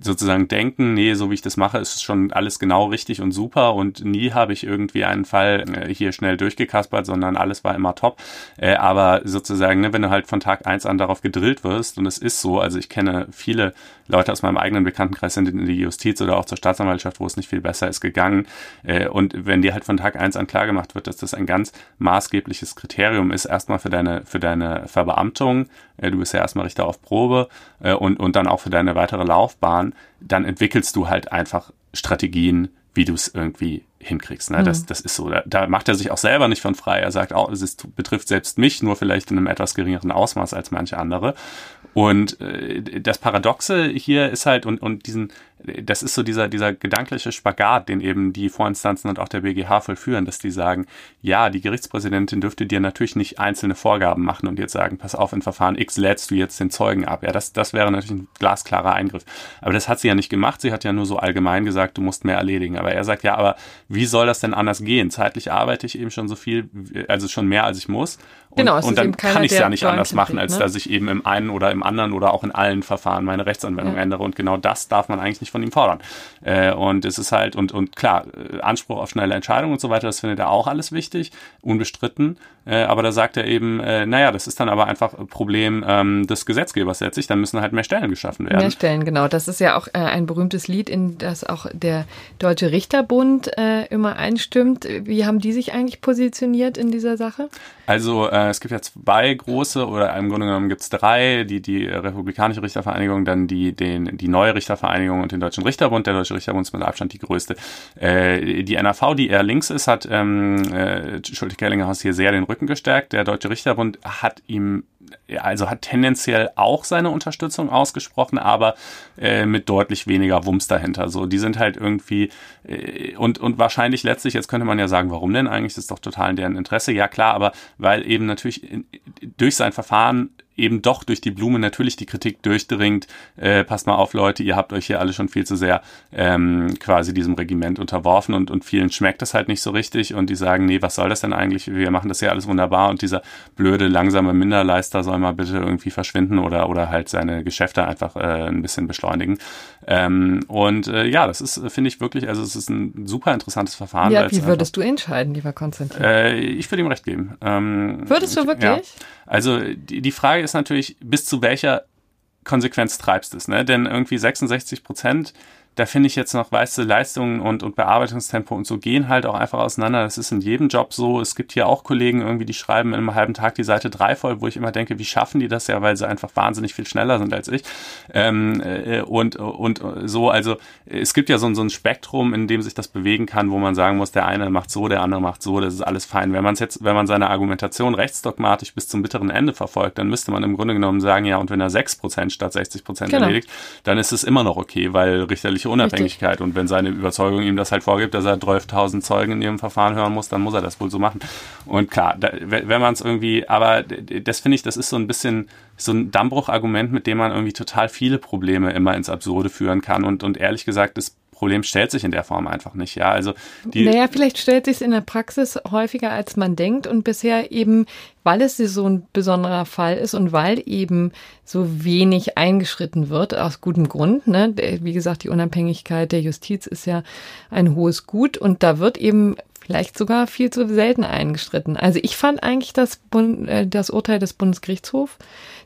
sozusagen denken, nee, so wie ich das mache, ist schon alles genau richtig und super und nie habe ich irgendwie einen Fall äh, hier schnell durchgekaspert, sondern alles war immer top. Äh, aber sozusagen, ne, wenn du halt von Tag eins an darauf gedrillt wirst, und es ist so, also ich kenne viele Leute aus meinem eigenen Bekanntenkreis sind in die Justiz oder auch zur Staatsanwaltschaft, wo es nicht viel besser ist, gegangen. Äh, und wenn dir halt von Tag eins an klar gemacht wird, dass das ein ganz maßgebliches Kriterium ist, erstmal für deine, für deine Verbeamtung, du bist ja erstmal Richter auf Probe und, und dann auch für deine weitere Laufbahn, dann entwickelst du halt einfach Strategien, wie du es irgendwie hinkriegst. Ne? Das, mhm. das ist so. Da, da macht er sich auch selber nicht von frei. Er sagt auch, es ist, betrifft selbst mich, nur vielleicht in einem etwas geringeren Ausmaß als manche andere. Und äh, das Paradoxe hier ist halt, und, und diesen, das ist so dieser, dieser gedankliche Spagat, den eben die Vorinstanzen und auch der BGH vollführen, dass die sagen, ja, die Gerichtspräsidentin dürfte dir natürlich nicht einzelne Vorgaben machen und jetzt sagen, pass auf, in Verfahren X lädst du jetzt den Zeugen ab. Ja, das, das wäre natürlich ein glasklarer Eingriff. Aber das hat sie ja nicht gemacht. Sie hat ja nur so allgemein gesagt, du musst mehr erledigen. Aber er sagt, ja, aber wie soll das denn anders gehen? Zeitlich arbeite ich eben schon so viel, also schon mehr als ich muss. Und, genau, und dann kann ich es ja nicht anders machen, als ne? dass ich eben im einen oder im anderen oder auch in allen Verfahren meine Rechtsanwendung ja. ändere. Und genau das darf man eigentlich nicht von ihm fordern. Äh, und es ist halt, und, und klar, äh, Anspruch auf schnelle Entscheidungen und so weiter, das findet er auch alles wichtig, unbestritten. Äh, aber da sagt er eben, äh, naja, das ist dann aber einfach ein Problem ähm, des Gesetzgebers letztlich, dann müssen halt mehr Stellen geschaffen werden. Mehr Stellen, genau. Das ist ja auch äh, ein berühmtes Lied, in das auch der Deutsche Richterbund äh, immer einstimmt. Wie haben die sich eigentlich positioniert in dieser Sache? Also äh, es gibt ja zwei große, oder im Grunde genommen gibt es drei, die, die Republikanische Richtervereinigung, dann die, den, die neue Richtervereinigung und den Deutschen Richterbund. Der Deutsche Richterbund ist mit Abstand die größte. Äh, die NAV, die eher links ist, hat ähm, äh, Schulte-Kellinghaus hier sehr den Rücken gestärkt. Der Deutsche Richterbund hat ihm also hat tendenziell auch seine Unterstützung ausgesprochen, aber äh, mit deutlich weniger Wumms dahinter. So, die sind halt irgendwie äh, und und wahrscheinlich letztlich, jetzt könnte man ja sagen, warum denn eigentlich? Das ist doch total in deren Interesse. Ja klar, aber weil eben natürlich in, durch sein Verfahren eben doch durch die Blume natürlich die Kritik durchdringt, äh, passt mal auf Leute, ihr habt euch hier alle schon viel zu sehr ähm, quasi diesem Regiment unterworfen und, und vielen schmeckt das halt nicht so richtig und die sagen, nee, was soll das denn eigentlich? Wir machen das ja alles wunderbar und dieser blöde, langsame Minderleister soll mal bitte irgendwie verschwinden oder, oder halt seine Geschäfte einfach äh, ein bisschen beschleunigen. Ähm, und äh, ja, das ist, finde ich wirklich, also es ist ein super interessantes Verfahren. Ja, wie würdest einfach, du entscheiden, lieber Konstantin? Äh, ich würde ihm recht geben. Ähm, würdest du wirklich? Ja. Also die, die Frage ist natürlich, bis zu welcher Konsequenz treibst du es, ne? Denn irgendwie 66 Prozent da finde ich jetzt noch, weißt du, Leistungen und, und Bearbeitungstempo und so gehen halt auch einfach auseinander. Das ist in jedem Job so. Es gibt hier auch Kollegen irgendwie, die schreiben in einem halben Tag die Seite drei voll, wo ich immer denke, wie schaffen die das ja, weil sie einfach wahnsinnig viel schneller sind als ich. Ähm, äh, und, und so, also es gibt ja so, so ein Spektrum, in dem sich das bewegen kann, wo man sagen muss, der eine macht so, der andere macht so, das ist alles fein. Wenn man es jetzt, wenn man seine Argumentation rechtsdogmatisch bis zum bitteren Ende verfolgt, dann müsste man im Grunde genommen sagen, ja, und wenn er sechs Prozent statt 60 Prozent genau. erledigt, dann ist es immer noch okay, weil richterliche Unabhängigkeit Richtig. und wenn seine Überzeugung ihm das halt vorgibt, dass er 12.000 Zeugen in ihrem Verfahren hören muss, dann muss er das wohl so machen. Und klar, da, wenn man es irgendwie, aber das finde ich, das ist so ein bisschen so ein Dammbruchargument, mit dem man irgendwie total viele Probleme immer ins Absurde führen kann und, und ehrlich gesagt, das Problem stellt sich in der Form einfach nicht. Ja, also die naja, vielleicht stellt sich es in der Praxis häufiger, als man denkt und bisher eben, weil es so ein besonderer Fall ist und weil eben so wenig eingeschritten wird, aus gutem Grund. Ne? Wie gesagt, die Unabhängigkeit der Justiz ist ja ein hohes Gut und da wird eben vielleicht sogar viel zu selten eingestritten. Also ich fand eigentlich das, Bund, äh, das Urteil des Bundesgerichtshofs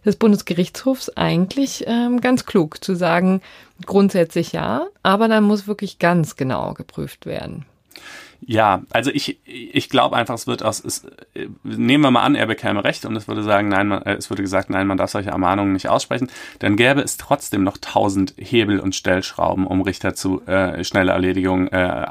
des Bundesgerichtshofs eigentlich ähm, ganz klug zu sagen, grundsätzlich ja, aber dann muss wirklich ganz genau geprüft werden. Ja, also ich, ich glaube einfach, es wird aus, es, nehmen wir mal an, er bekäme Recht und es würde sagen, nein, man, äh, es würde gesagt, nein, man darf solche Ermahnungen nicht aussprechen, dann gäbe es trotzdem noch tausend Hebel und Stellschrauben, um Richter zu äh, schnelle Erledigung äh, äh,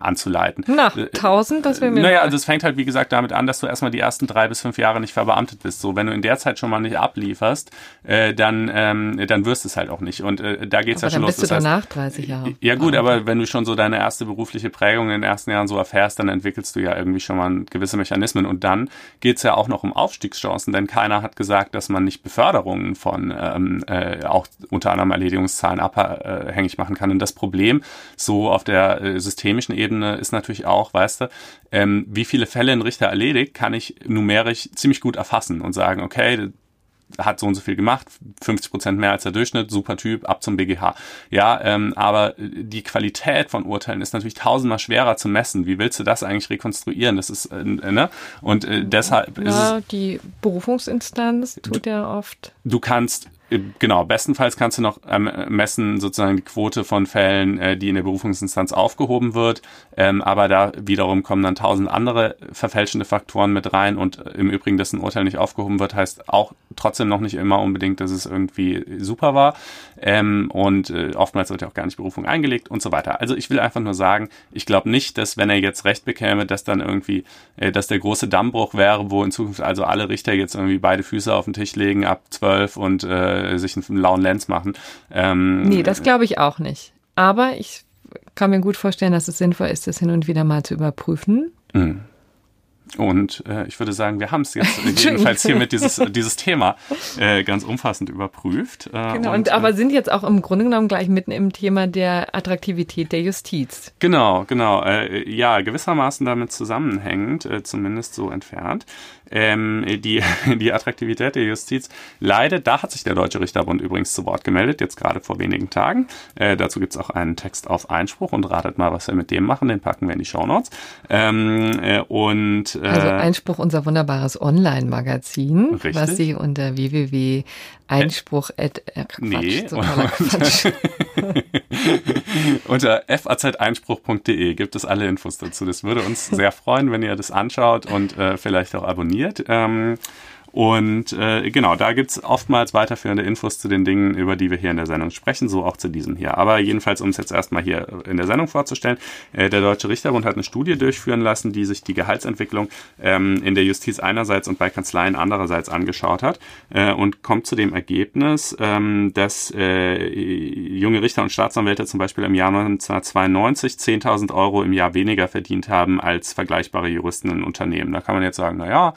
anzuleiten. Na, tausend, das wäre mir. Naja, also es fängt halt, wie gesagt, damit an, dass du erstmal die ersten drei bis fünf Jahre nicht verbeamtet bist. So, wenn du in der Zeit schon mal nicht ablieferst, äh, dann, ähm, dann wirst du es halt auch nicht. Und äh, da geht's aber ja schon dann los. Bist du danach 30 Jahre. Ja gut, aber wenn du schon so deine erste berufliche Prägung in den ersten Jahren so erfährst, dann entwickelst du ja irgendwie schon mal gewisse Mechanismen. Und dann geht's ja auch noch um Aufstiegschancen, denn keiner hat gesagt, dass man nicht Beförderungen von ähm, äh, auch unter anderem Erledigungszahlen abhängig machen kann. Und das Problem so auf der äh, systemischen Ebene ist natürlich auch, weißt du, ähm, wie viele Fälle ein Richter erledigt, kann ich numerisch ziemlich gut erfassen und sagen, okay, hat so und so viel gemacht, 50 Prozent mehr als der Durchschnitt, super Typ, ab zum BGH. Ja, ähm, aber die Qualität von Urteilen ist natürlich tausendmal schwerer zu messen. Wie willst du das eigentlich rekonstruieren? Das ist, äh, ne? Und äh, deshalb ja, ist es, die Berufungsinstanz tut ja oft. Du kannst Genau, bestenfalls kannst du noch ähm, messen sozusagen die Quote von Fällen, äh, die in der Berufungsinstanz aufgehoben wird. Ähm, aber da wiederum kommen dann tausend andere verfälschende Faktoren mit rein und äh, im Übrigen, dass ein Urteil nicht aufgehoben wird, heißt auch trotzdem noch nicht immer unbedingt, dass es irgendwie super war. Ähm, und äh, oftmals wird ja auch gar nicht Berufung eingelegt und so weiter. Also ich will einfach nur sagen, ich glaube nicht, dass wenn er jetzt Recht bekäme, dass dann irgendwie, äh, dass der große Dammbruch wäre, wo in Zukunft also alle Richter jetzt irgendwie beide Füße auf den Tisch legen ab zwölf und äh, äh, sich einen lauen Lenz machen. Ähm, nee, das glaube ich auch nicht. Aber ich kann mir gut vorstellen, dass es sinnvoll ist, das hin und wieder mal zu überprüfen. Mhm. Und äh, ich würde sagen, wir haben es jetzt jedenfalls hiermit dieses, dieses Thema äh, ganz umfassend überprüft. Äh, genau, und, und, aber äh, sind jetzt auch im Grunde genommen gleich mitten im Thema der Attraktivität der Justiz. Genau, genau. Äh, ja, gewissermaßen damit zusammenhängend, zumindest so entfernt ähm, die, die Attraktivität der Justiz leidet. Da hat sich der Deutsche Richterbund übrigens zu Wort gemeldet, jetzt gerade vor wenigen Tagen. Äh, dazu gibt's auch einen Text auf Einspruch und ratet mal, was wir mit dem machen. Den packen wir in die Shownotes. Ähm, äh, und, äh, also Einspruch, unser wunderbares Online-Magazin, was Sie unter www Einspruch äh, Quatsch, nee, so Quatsch. unter faz-einspruch.de gibt es alle Infos dazu. Das würde uns sehr freuen, wenn ihr das anschaut und äh, vielleicht auch abonniert. Ähm, und äh, genau, da gibt's oftmals weiterführende Infos zu den Dingen, über die wir hier in der Sendung sprechen, so auch zu diesem hier. Aber jedenfalls, um es jetzt erstmal hier in der Sendung vorzustellen, äh, der Deutsche Richterbund hat eine Studie durchführen lassen, die sich die Gehaltsentwicklung ähm, in der Justiz einerseits und bei Kanzleien andererseits angeschaut hat äh, und kommt zu dem Ergebnis, ähm, dass äh, junge Richter und Staatsanwälte zum Beispiel im Jahr 1992 10.000 Euro im Jahr weniger verdient haben als vergleichbare Juristen in Unternehmen. Da kann man jetzt sagen, na ja,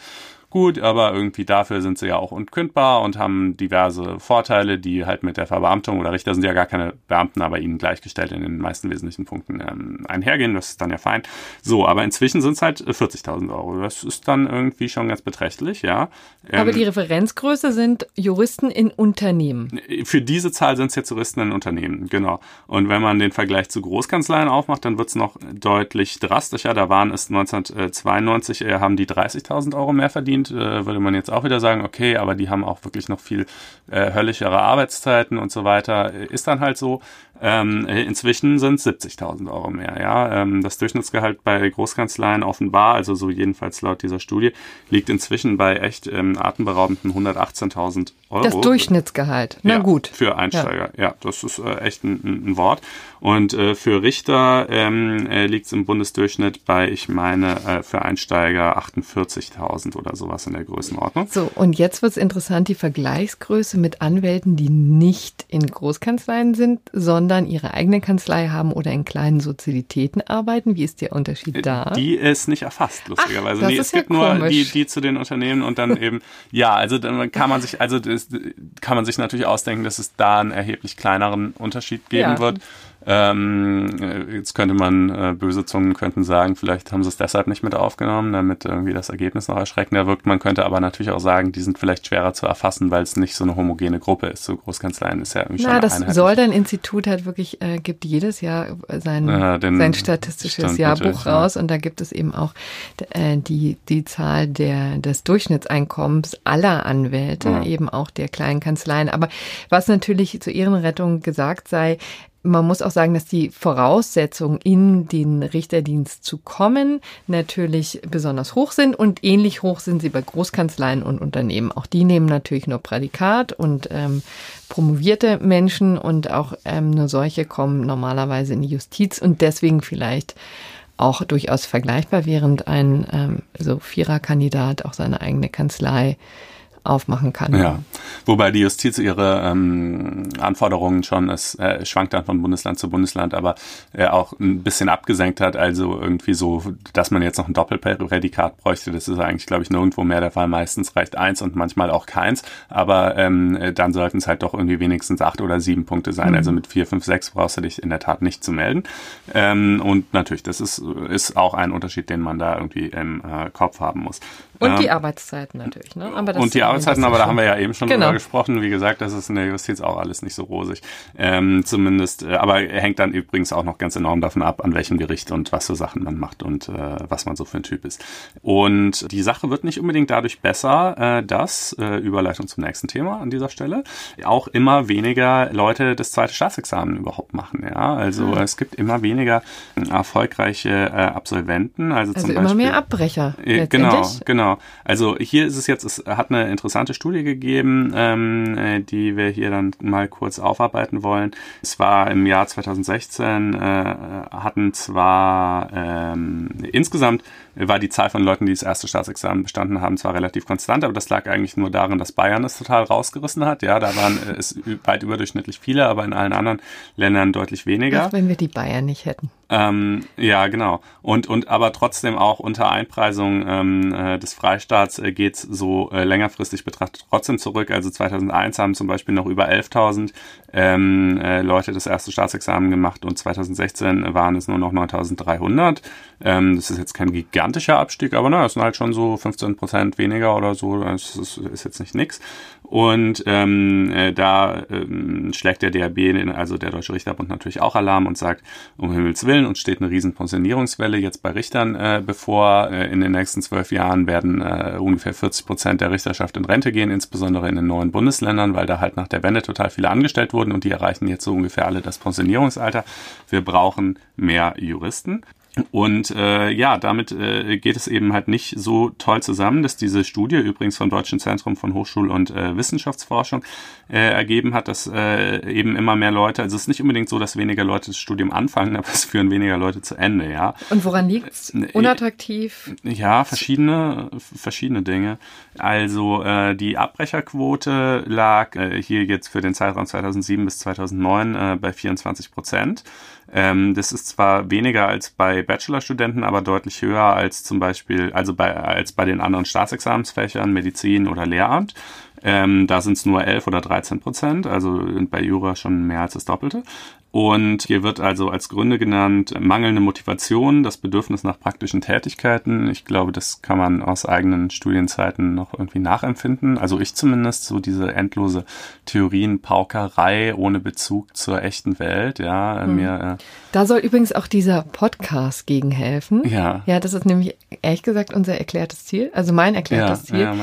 gut, aber irgendwie dafür sind sie ja auch unkündbar und haben diverse Vorteile, die halt mit der Verbeamtung oder Richter sind ja gar keine Beamten, aber ihnen gleichgestellt in den meisten wesentlichen Punkten ähm, einhergehen. Das ist dann ja fein. So, aber inzwischen sind es halt 40.000 Euro. Das ist dann irgendwie schon ganz beträchtlich, ja. Ähm, aber die Referenzgröße sind Juristen in Unternehmen. Für diese Zahl sind es jetzt Juristen in Unternehmen, genau. Und wenn man den Vergleich zu Großkanzleien aufmacht, dann wird es noch deutlich drastischer. Da waren es 1992, äh, haben die 30.000 Euro mehr verdient verdient, äh, würde man jetzt auch wieder sagen, okay, aber die haben auch wirklich noch viel äh, höllischere Arbeitszeiten und so weiter. Ist dann halt so. Ähm, inzwischen sind es 70.000 Euro mehr. Ja, ähm, das Durchschnittsgehalt bei Großkanzleien offenbar, also so jedenfalls laut dieser Studie, liegt inzwischen bei echt ähm, atemberaubenden 118.000 Euro. Das Durchschnittsgehalt. Na ja, gut. Für Einsteiger. Ja, ja das ist äh, echt ein, ein, Wort. Und äh, für Richter ähm, äh, liegt es im Bundesdurchschnitt bei, ich meine, äh, für Einsteiger 48.000 oder sowas in der Größenordnung. So, und jetzt wird es interessant, die Vergleichsgröße mit Anwälten, die nicht in Großkanzleien sind, sondern ihre eigene Kanzlei haben oder in kleinen Sozialitäten arbeiten. Wie ist der Unterschied Äh, da? Die ist nicht erfasst, lustigerweise. Ach, nee, es gibt ja nur komisch. die, die zu den Unternehmen und dann eben, ja, also dann kann man sich, also das kann man sich natürlich ausdenken, dass es da einen erheblich kleineren Unterschied geben Ja. wird. Ähm, äh, jetzt könnte man, äh, böse Zungen könnten sagen, vielleicht haben sie es deshalb nicht mit aufgenommen, damit irgendwie das Ergebnis noch erschreckender wirkt. Man könnte aber natürlich auch sagen, die sind vielleicht schwerer zu erfassen, weil es nicht so eine homogene Gruppe ist. So Großkanzleien ist ja irgendwie Na, schon das einheitlich. Soldern Institut hat wirklich, äh, gibt jedes Jahr sein, Ja, sein statistisches Jahrbuch natürlich, ja. raus und da gibt es eben auch äh, die, die Zahl der, des Durchschnittseinkommens aller Anwälte, Ja. eben auch der kleinen Kanzleien. Aber was natürlich zur Ehrenrettung gesagt sei, man muss auch sagen, dass die Voraussetzungen, in den Richterdienst zu kommen, natürlich besonders hoch sind und ähnlich hoch sind sie bei Großkanzleien und Unternehmen. Auch die nehmen natürlich nur Prädikat und ähm, promovierte Menschen und auch ähm, nur solche kommen normalerweise in die Justiz und deswegen vielleicht auch durchaus vergleichbar, während ein ähm, so Viererkandidat auch seine eigene Kanzlei aufmachen kann. Ja, wobei die Justiz ihre ähm, Anforderungen schon, es äh, schwankt dann von Bundesland zu Bundesland, aber äh, auch ein bisschen abgesenkt hat. Also irgendwie so, dass man jetzt noch ein Doppelprädikat bräuchte, das ist eigentlich, glaube ich, nirgendwo mehr der Fall. Meistens reicht eins und manchmal auch keins. Aber ähm, äh, dann sollten es halt doch irgendwie wenigstens acht oder sieben Punkte sein. Also mit vier, fünf, sechs brauchst du dich in der Tat nicht zu melden. Ähm, und natürlich, das ist, ist auch ein Unterschied, den man da irgendwie im äh, Kopf haben muss. Und die Ähm, Arbeitszeiten natürlich. Ne? Aber das und die Arbeitszeiten, aber da haben wir ja eben schon Genau. drüber gesprochen. Wie gesagt, das ist in der Justiz auch alles nicht so rosig. Ähm, zumindest, äh, aber hängt dann übrigens auch noch ganz enorm davon ab, an welchem Gericht und was für Sachen man macht und äh, was man so für ein Typ ist. Und die Sache wird nicht unbedingt dadurch besser, äh, dass, äh, Überleitung zum nächsten Thema an dieser Stelle, auch immer weniger Leute das zweite Staatsexamen überhaupt machen. Ja, also Ah. es gibt immer weniger äh, erfolgreiche äh, Absolventen. Also, Also zum immer Beispiel, mehr Abbrecher. äh, Genau, genau. Also hier ist es jetzt, es hat eine interessante Studie gegeben, ähm, äh, die wir hier dann mal kurz aufarbeiten wollen. Es war im Jahr 2016, äh, hatten zwar ähm, insgesamt war die Zahl von Leuten, die das erste Staatsexamen bestanden haben, zwar relativ konstant, aber das lag eigentlich nur daran, dass Bayern es total rausgerissen hat. Ja, da waren äh, es weit überdurchschnittlich viele, aber in allen anderen Ländern deutlich weniger. Ach, wenn wir die Bayern nicht hätten. Ähm, ja, genau. Und, und aber trotzdem auch unter Einpreisung ähm, äh, des Freistaats äh, geht's so äh, längerfristig betrachtet trotzdem zurück. Also 2001 haben zum Beispiel noch über 11.000 ähm, äh, Leute das erste Staatsexamen gemacht und 2016 waren es nur noch 9.300. Ähm, das ist jetzt kein gigantischer Abstieg, aber na, es sind halt schon so 15 Prozent weniger oder so. Das ist, ist jetzt nicht nix. Und ähm, äh, da ähm, schlägt der DRB, also der Deutsche Richterbund, natürlich auch Alarm und sagt, um Himmels Willen, uns steht eine riesen Pensionierungswelle jetzt bei Richtern äh, bevor. Äh, in den nächsten zwölf Jahren werden äh, ungefähr 40 Prozent der Richterschaft in Rente gehen, insbesondere in den neuen Bundesländern, weil da halt nach der Wende total viele angestellt wurden und die erreichen jetzt so ungefähr alle das Pensionierungsalter. Wir brauchen mehr Juristen. Und äh, ja, damit äh, geht es eben halt nicht so toll zusammen, dass diese Studie übrigens vom Deutschen Zentrum von Hochschul- und äh, Wissenschaftsforschung äh, ergeben hat, dass äh, eben immer mehr Leute, also es ist nicht unbedingt so, dass weniger Leute das Studium anfangen, aber es führen weniger Leute zu Ende, ja. Und woran liegt's? Nee. Unattraktiv. Ja, verschiedene, verschiedene Dinge. Also äh, die Abbrecherquote lag äh, hier jetzt für den Zeitraum 2007 bis 2009 äh, bei 24 Prozent. Ähm, das ist zwar weniger als bei Bachelorstudenten, aber deutlich höher als zum Beispiel, also bei, als bei den anderen Staatsexamensfächern, Medizin oder Lehramt. Ähm, da sind es nur 11 oder 13 Prozent, also bei Jura schon mehr als das Doppelte. Und hier wird also als Gründe genannt mangelnde Motivation, das Bedürfnis nach praktischen Tätigkeiten. Ich glaube, das kann man aus eigenen Studienzeiten noch irgendwie nachempfinden. Also ich zumindest, so diese endlose Theorienpaukerei ohne Bezug zur echten Welt. Ja, hm. mir. Äh da soll übrigens auch dieser Podcast gegen helfen. Ja. Ja, das ist nämlich ehrlich gesagt unser erklärtes Ziel. Also mein erklärtes ja, Ziel. Ja,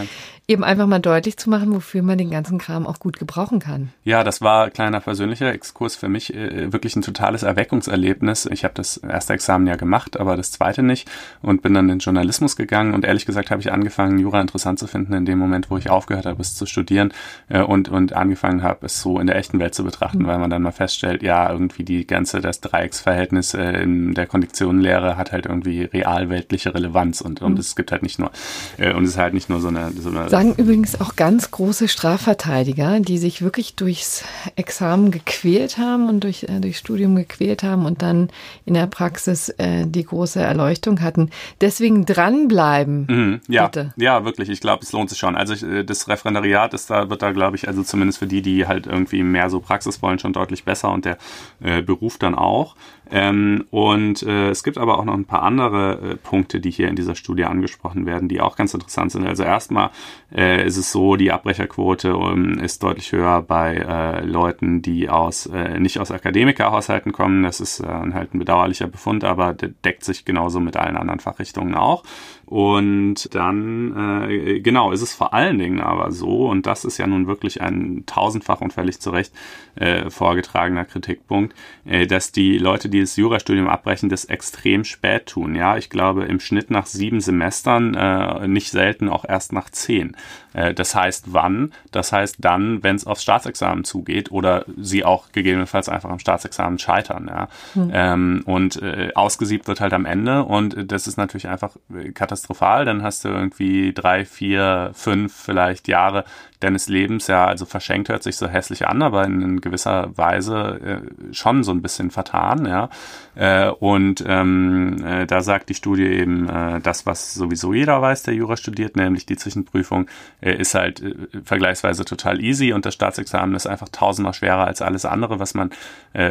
eben einfach mal deutlich zu machen, wofür man den ganzen Kram auch gut gebrauchen kann. Ja, das war kleiner persönlicher Exkurs für mich äh, wirklich ein totales Erweckungserlebnis. Ich habe das erste Examen ja gemacht, aber das zweite nicht und bin dann in Journalismus gegangen und ehrlich gesagt habe ich angefangen, Jura interessant zu finden in dem Moment, wo ich aufgehört habe, es zu studieren äh, und, und angefangen habe, es so in der echten Welt zu betrachten, mhm. weil man dann mal feststellt, ja, irgendwie die ganze, das Dreiecksverhältnis äh, in der Konditionenlehre hat halt irgendwie realweltliche Relevanz und, und mhm. es gibt halt nicht nur, äh, und es ist halt nicht nur so eine, so eine sagen übrigens auch ganz große Strafverteidiger, die sich wirklich durchs Examen gequält haben und durch, äh, durchs Studium gequält haben und dann in der Praxis äh, die große Erleuchtung hatten. Deswegen dranbleiben. Mhm, ja, bitte. ja, wirklich. Ich glaube, es lohnt sich schon. Also ich, äh, das Referendariat ist da, wird da, glaube ich, also zumindest für die, die halt irgendwie mehr so Praxis wollen, schon deutlich besser und der äh, Beruf dann auch. Ähm, und äh, es gibt aber auch noch ein paar andere äh, Punkte, die hier in dieser Studie angesprochen werden, die auch ganz interessant sind. Also erstmal äh, ist es so, die Abbrecherquote ähm, ist deutlich höher bei äh, Leuten, die aus äh, nicht aus Akademikerhaushalten kommen. Das ist äh, halt ein bedauerlicher Befund, aber deckt sich genauso mit allen anderen Fachrichtungen auch. Und dann, äh, genau, ist es vor allen Dingen aber so, und das ist ja nun wirklich ein tausendfach und völlig zu Recht äh, vorgetragener Kritikpunkt, äh, dass die Leute, die das Jurastudium abbrechen, das extrem spät tun. Ja, ich glaube im Schnitt nach sieben Semestern, äh, nicht selten auch erst nach zehn. Äh, das heißt wann? Das heißt dann, wenn es aufs Staatsexamen zugeht oder sie auch gegebenenfalls einfach am Staatsexamen scheitern. Ja? Mhm. Ähm, und äh, ausgesiebt wird halt am Ende und das ist natürlich einfach katastrophal. Dann hast du irgendwie drei, vier, fünf vielleicht Jahre deines Lebens ja, also verschenkt hört sich so hässlich an, aber in gewisser Weise äh, schon so ein bisschen vertan, ja. Äh, und ähm, äh, da sagt die Studie eben äh, das, was sowieso jeder weiß, der Jura studiert, nämlich die Zwischenprüfung äh, ist halt äh, vergleichsweise total easy und das Staatsexamen ist einfach tausendmal schwerer als alles andere, was man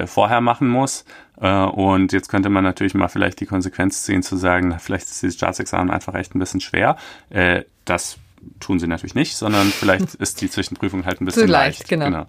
vorher machen muss. Und jetzt könnte man natürlich mal vielleicht die Konsequenz ziehen zu sagen, vielleicht ist dieses Staatsexamen einfach echt ein bisschen schwer. Das tun sie natürlich nicht, sondern vielleicht ist die Zwischenprüfung halt ein bisschen Zu leicht. leicht. Genau. genau.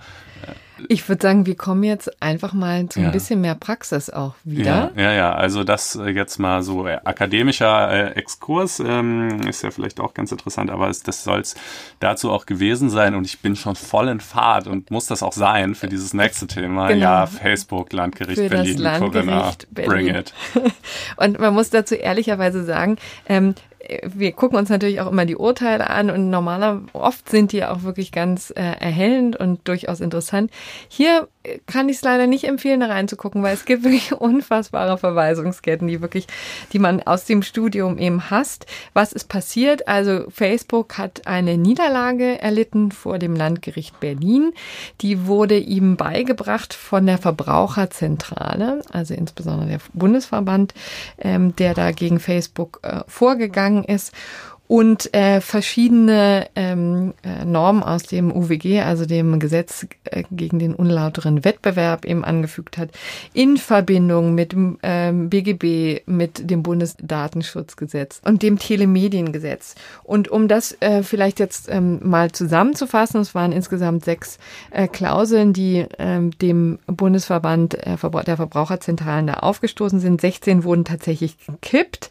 Ich würde sagen, wir kommen jetzt einfach mal zu ein ja. bisschen mehr Praxis auch wieder. Ja, ja, ja. also das äh, jetzt mal so äh, akademischer äh, Exkurs ähm, ist ja vielleicht auch ganz interessant, aber es, das soll es dazu auch gewesen sein und ich bin schon voll in Fahrt und muss das auch sein für dieses nächste Thema. Genau. Ja, Facebook, Landgericht für Berlin, das Landgericht Berlin. Bring it. und man muss dazu ehrlicherweise sagen, ähm, wir gucken uns natürlich auch immer die Urteile an und normaler, oft sind die auch wirklich ganz äh, erhellend und durchaus interessant. Hier kann ich es leider nicht empfehlen, da reinzugucken, weil es gibt wirklich unfassbare Verweisungsketten, die wirklich, die man aus dem Studium eben hasst. Was ist passiert? Also Facebook hat eine Niederlage erlitten vor dem Landgericht Berlin. Die wurde ihm beigebracht von der Verbraucherzentrale, also insbesondere der Bundesverband, ähm, der da gegen Facebook äh, vorgegangen ist und äh, verschiedene ähm, äh, Normen aus dem UWG, also dem Gesetz äh, gegen den unlauteren Wettbewerb, eben angefügt hat, in Verbindung mit dem ähm, BGB, mit dem Bundesdatenschutzgesetz und dem Telemediengesetz. Und um das äh, vielleicht jetzt ähm, mal zusammenzufassen, es waren insgesamt sechs äh, Klauseln, die ähm, dem Bundesverband äh, der Verbraucherzentralen da aufgestoßen sind. 16 wurden tatsächlich gekippt.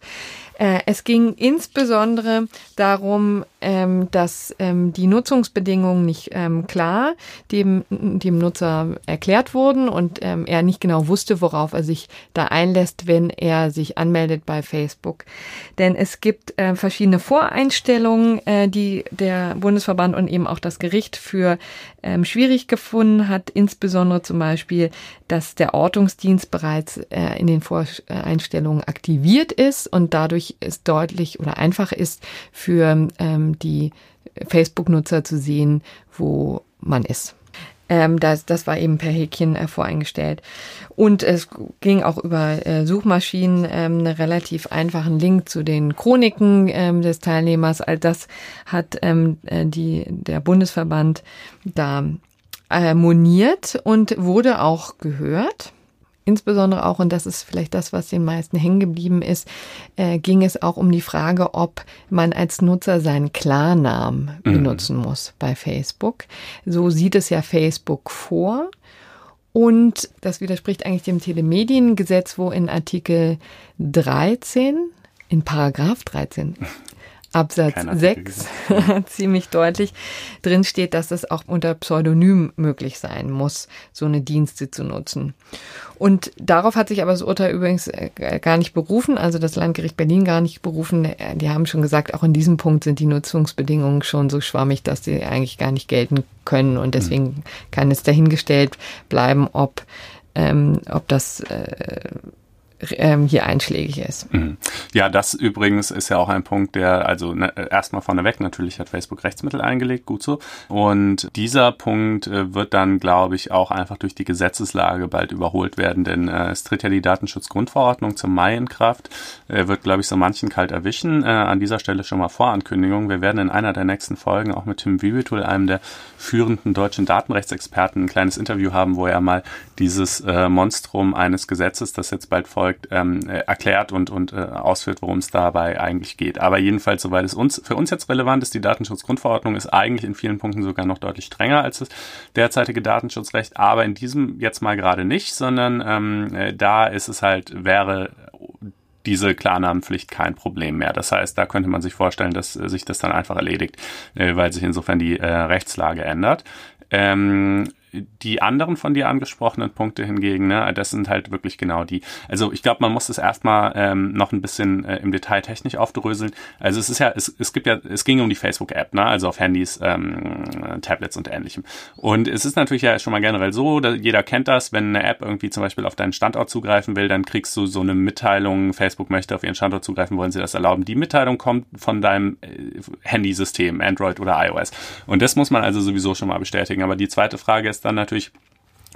Äh, es ging insbesondere darum, ähm, dass ähm, die Nutzungsbedingungen nicht ähm, klar dem, dem Nutzer erklärt wurden und er nicht genau wusste, worauf er sich da einlässt, wenn er sich anmeldet bei Facebook. Denn es gibt äh, verschiedene Voreinstellungen, äh, die der Bundesverband und eben auch das Gericht für schwierig gefunden hat, insbesondere zum Beispiel, dass der Ortungsdienst bereits in den Voreinstellungen aktiviert ist und dadurch dadurch es deutlich oder einfach ist für ähm, die Facebook-Nutzer zu sehen, wo man ist. Ähm, das, das war eben per Häkchen äh, voreingestellt. Und es ging auch über äh, Suchmaschinen ähm, einen relativ einfachen Link zu den Chroniken ähm, des Teilnehmers. All das hat ähm, äh, die, der Bundesverband da äh, moniert und wurde auch gehört. Insbesondere auch, und das ist vielleicht das, was den meisten hängen geblieben ist, äh, ging es auch um die Frage, ob man als Nutzer seinen Klarnamen mhm. benutzen muss bei Facebook. So sieht es ja Facebook vor. Und das widerspricht eigentlich dem Telemediengesetz, wo in Artikel 13, in Paragraph 13, Absatz 6 ziemlich deutlich drin steht, dass es auch unter Pseudonym möglich sein muss, so eine Dienste zu nutzen. Und darauf hat sich aber das Urteil übrigens äh, gar nicht berufen, also das Landgericht Berlin gar nicht berufen. Die haben schon gesagt, auch in diesem Punkt sind die Nutzungsbedingungen schon so schwammig, dass sie eigentlich gar nicht gelten können. Und deswegen kann es dahingestellt bleiben, ob, ähm, ob das äh, ähm, hier einschlägig ist. Mhm. Ja, das übrigens ist ja auch ein Punkt, der, also ne, erstmal vorneweg, natürlich hat Facebook Rechtsmittel eingelegt, gut so. Und dieser Punkt äh, wird dann, glaube ich, auch einfach durch die Gesetzeslage bald überholt werden, denn äh, es tritt ja die Datenschutzgrundverordnung zum Mai in Kraft, äh, wird, glaube ich, so manchen kalt erwischen. Äh, an dieser Stelle schon mal Vorankündigung. Wir werden in einer der nächsten Folgen auch mit Tim Wiebetool, einem der führenden deutschen Datenrechtsexperten, ein kleines Interview haben, wo er mal dieses äh, Monstrum eines Gesetzes, das jetzt bald folgt, ähm, äh, erklärt und, und äh, ausführt, worum es dabei eigentlich geht. Aber jedenfalls, soweit es uns für uns jetzt relevant ist, die Datenschutzgrundverordnung ist eigentlich in vielen Punkten sogar noch deutlich strenger als das derzeitige Datenschutzrecht, aber in diesem jetzt mal gerade nicht, sondern ähm, äh, da ist es halt, wäre diese Klarnamenpflicht kein Problem mehr. Das heißt, da könnte man sich vorstellen, dass äh, sich das dann einfach erledigt, weil sich insofern die äh, Rechtslage ändert. Ähm, die anderen von dir angesprochenen Punkte hingegen, ne, das sind halt wirklich genau die. Also ich glaube, man muss es erstmal ähm, noch ein bisschen äh, im Detail technisch aufdröseln. Also es ist ja, es, es gibt ja, es ging um die Facebook-App, ne, also auf Handys, ähm, Tablets und ähnlichem. Und es ist natürlich ja schon mal generell so, jeder kennt das, wenn eine App irgendwie zum Beispiel auf deinen Standort zugreifen will, dann kriegst du so eine Mitteilung, Facebook möchte auf ihren Standort zugreifen, wollen sie das erlauben. Die Mitteilung kommt von deinem äh, Handysystem, Android oder iOS. Und das muss man also sowieso schon mal bestätigen. Aber die zweite Frage ist dann natürlich,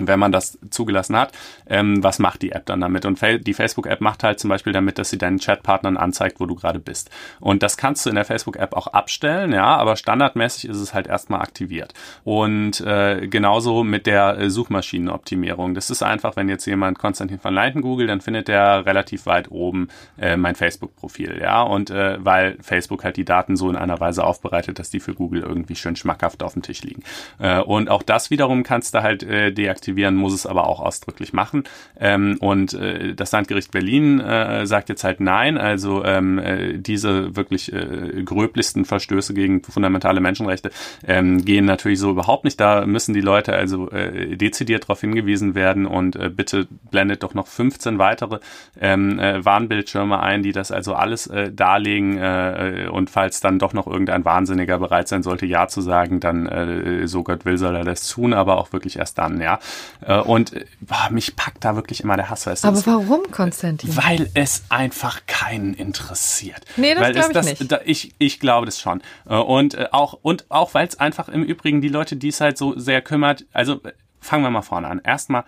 wenn man das zugelassen hat, ähm, was macht die App dann damit? Und die Facebook-App macht halt zum Beispiel damit, dass sie deinen Chatpartnern anzeigt, wo du gerade bist. Und das kannst du in der Facebook-App auch abstellen, ja, aber standardmäßig ist es halt erstmal aktiviert. Und äh, genauso mit der äh, Suchmaschinenoptimierung. Das ist einfach, wenn jetzt jemand Konstantin van Leiten googelt, dann findet er relativ weit oben äh, mein Facebook-Profil, ja. Und äh, weil Facebook halt die Daten so in einer Weise aufbereitet, dass die für Google irgendwie schön schmackhaft auf dem Tisch liegen. Äh, und auch das wiederum kannst du halt äh, deaktivieren aktivieren, muss es aber auch ausdrücklich machen. Ähm, und äh, das Landgericht Berlin äh, sagt jetzt halt nein. Also ähm, äh, diese wirklich äh, gröblichsten Verstöße gegen fundamentale Menschenrechte ähm, gehen natürlich so überhaupt nicht. Da müssen die Leute also äh, dezidiert darauf hingewiesen werden und äh, bitte blendet doch noch 15 weitere ähm, äh, Warnbildschirme ein, die das also alles äh, darlegen äh, und falls dann doch noch irgendein Wahnsinniger bereit sein sollte, Ja zu sagen, dann äh, so Gott will soll er das tun, aber auch wirklich erst dann, ja. Äh, und boah, mich packt da wirklich immer der Hass. Weißt Aber warum, Konstantin? Weil es einfach keinen interessiert. Nee, das glaube ich das, nicht. Da, ich, ich glaube das schon. Äh, und äh, auch, und auch weil es einfach im Übrigen die Leute, die es halt so sehr kümmert, also fangen wir mal vorne an. Erstmal,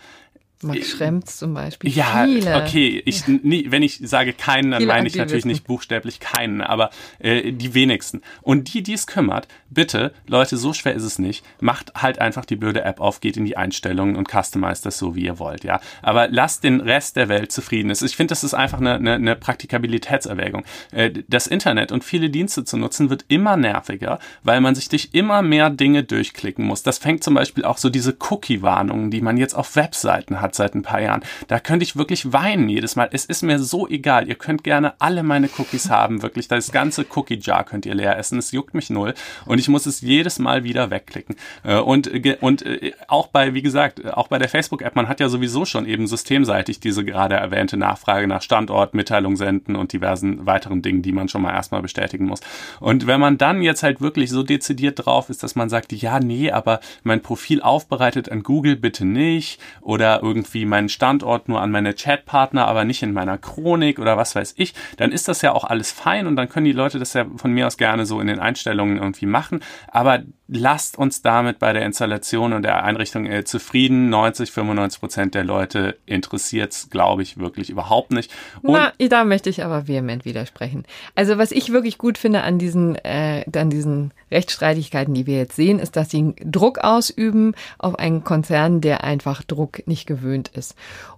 Max Schremz zum Beispiel. Ja, Viele. okay. Ich, nie, wenn ich sage keinen, dann meine ich natürlich nicht buchstäblich keinen, aber äh, die wenigsten. Und die, die es kümmert, bitte, Leute, so schwer ist es nicht. Macht halt einfach die blöde App auf, geht in die Einstellungen und customize das so, wie ihr wollt, ja. Aber lasst den Rest der Welt zufrieden. Ich finde, das ist einfach eine, eine, eine Praktikabilitätserwägung. Äh, das Internet und viele Dienste zu nutzen wird immer nerviger, weil man sich durch immer mehr Dinge durchklicken muss. Das fängt zum Beispiel auch so diese Cookie-Warnungen, die man jetzt auf Webseiten hat hat seit ein paar Jahren. Da könnte ich wirklich weinen jedes Mal. Es ist mir so egal. Ihr könnt gerne alle meine Cookies haben. Wirklich, das ganze Cookie-Jar könnt ihr leer essen. Es juckt mich null. Und ich muss es jedes Mal wieder wegklicken. Äh, und, und äh, auch bei, wie gesagt, auch bei der Facebook-App, man hat ja sowieso schon eben systemseitig diese gerade erwähnte Nachfrage nach Standort, Mitteilung senden und diversen weiteren Dingen, die man schon mal erstmal bestätigen muss. Und wenn man dann jetzt halt wirklich so dezidiert drauf ist, dass man sagt, ja, nee, aber mein Profil aufbereitet an Google bitte nicht oder irgendwie irgendwie meinen Standort nur an meine Chatpartner, aber nicht in meiner Chronik oder was weiß ich, dann ist das ja auch alles fein und dann können die Leute das ja von mir aus gerne so in den Einstellungen irgendwie machen. Aber lasst uns damit bei der Installation und der Einrichtung äh, zufrieden. 90, 95 Prozent der Leute interessiert es, glaube ich, wirklich überhaupt nicht. Und Na, da möchte ich aber vehement widersprechen. Also was ich wirklich gut finde an diesen, äh, an diesen Rechtsstreitigkeiten, die wir jetzt sehen, ist, dass sie Druck ausüben auf einen Konzern, der einfach Druck nicht gewöhnt ist.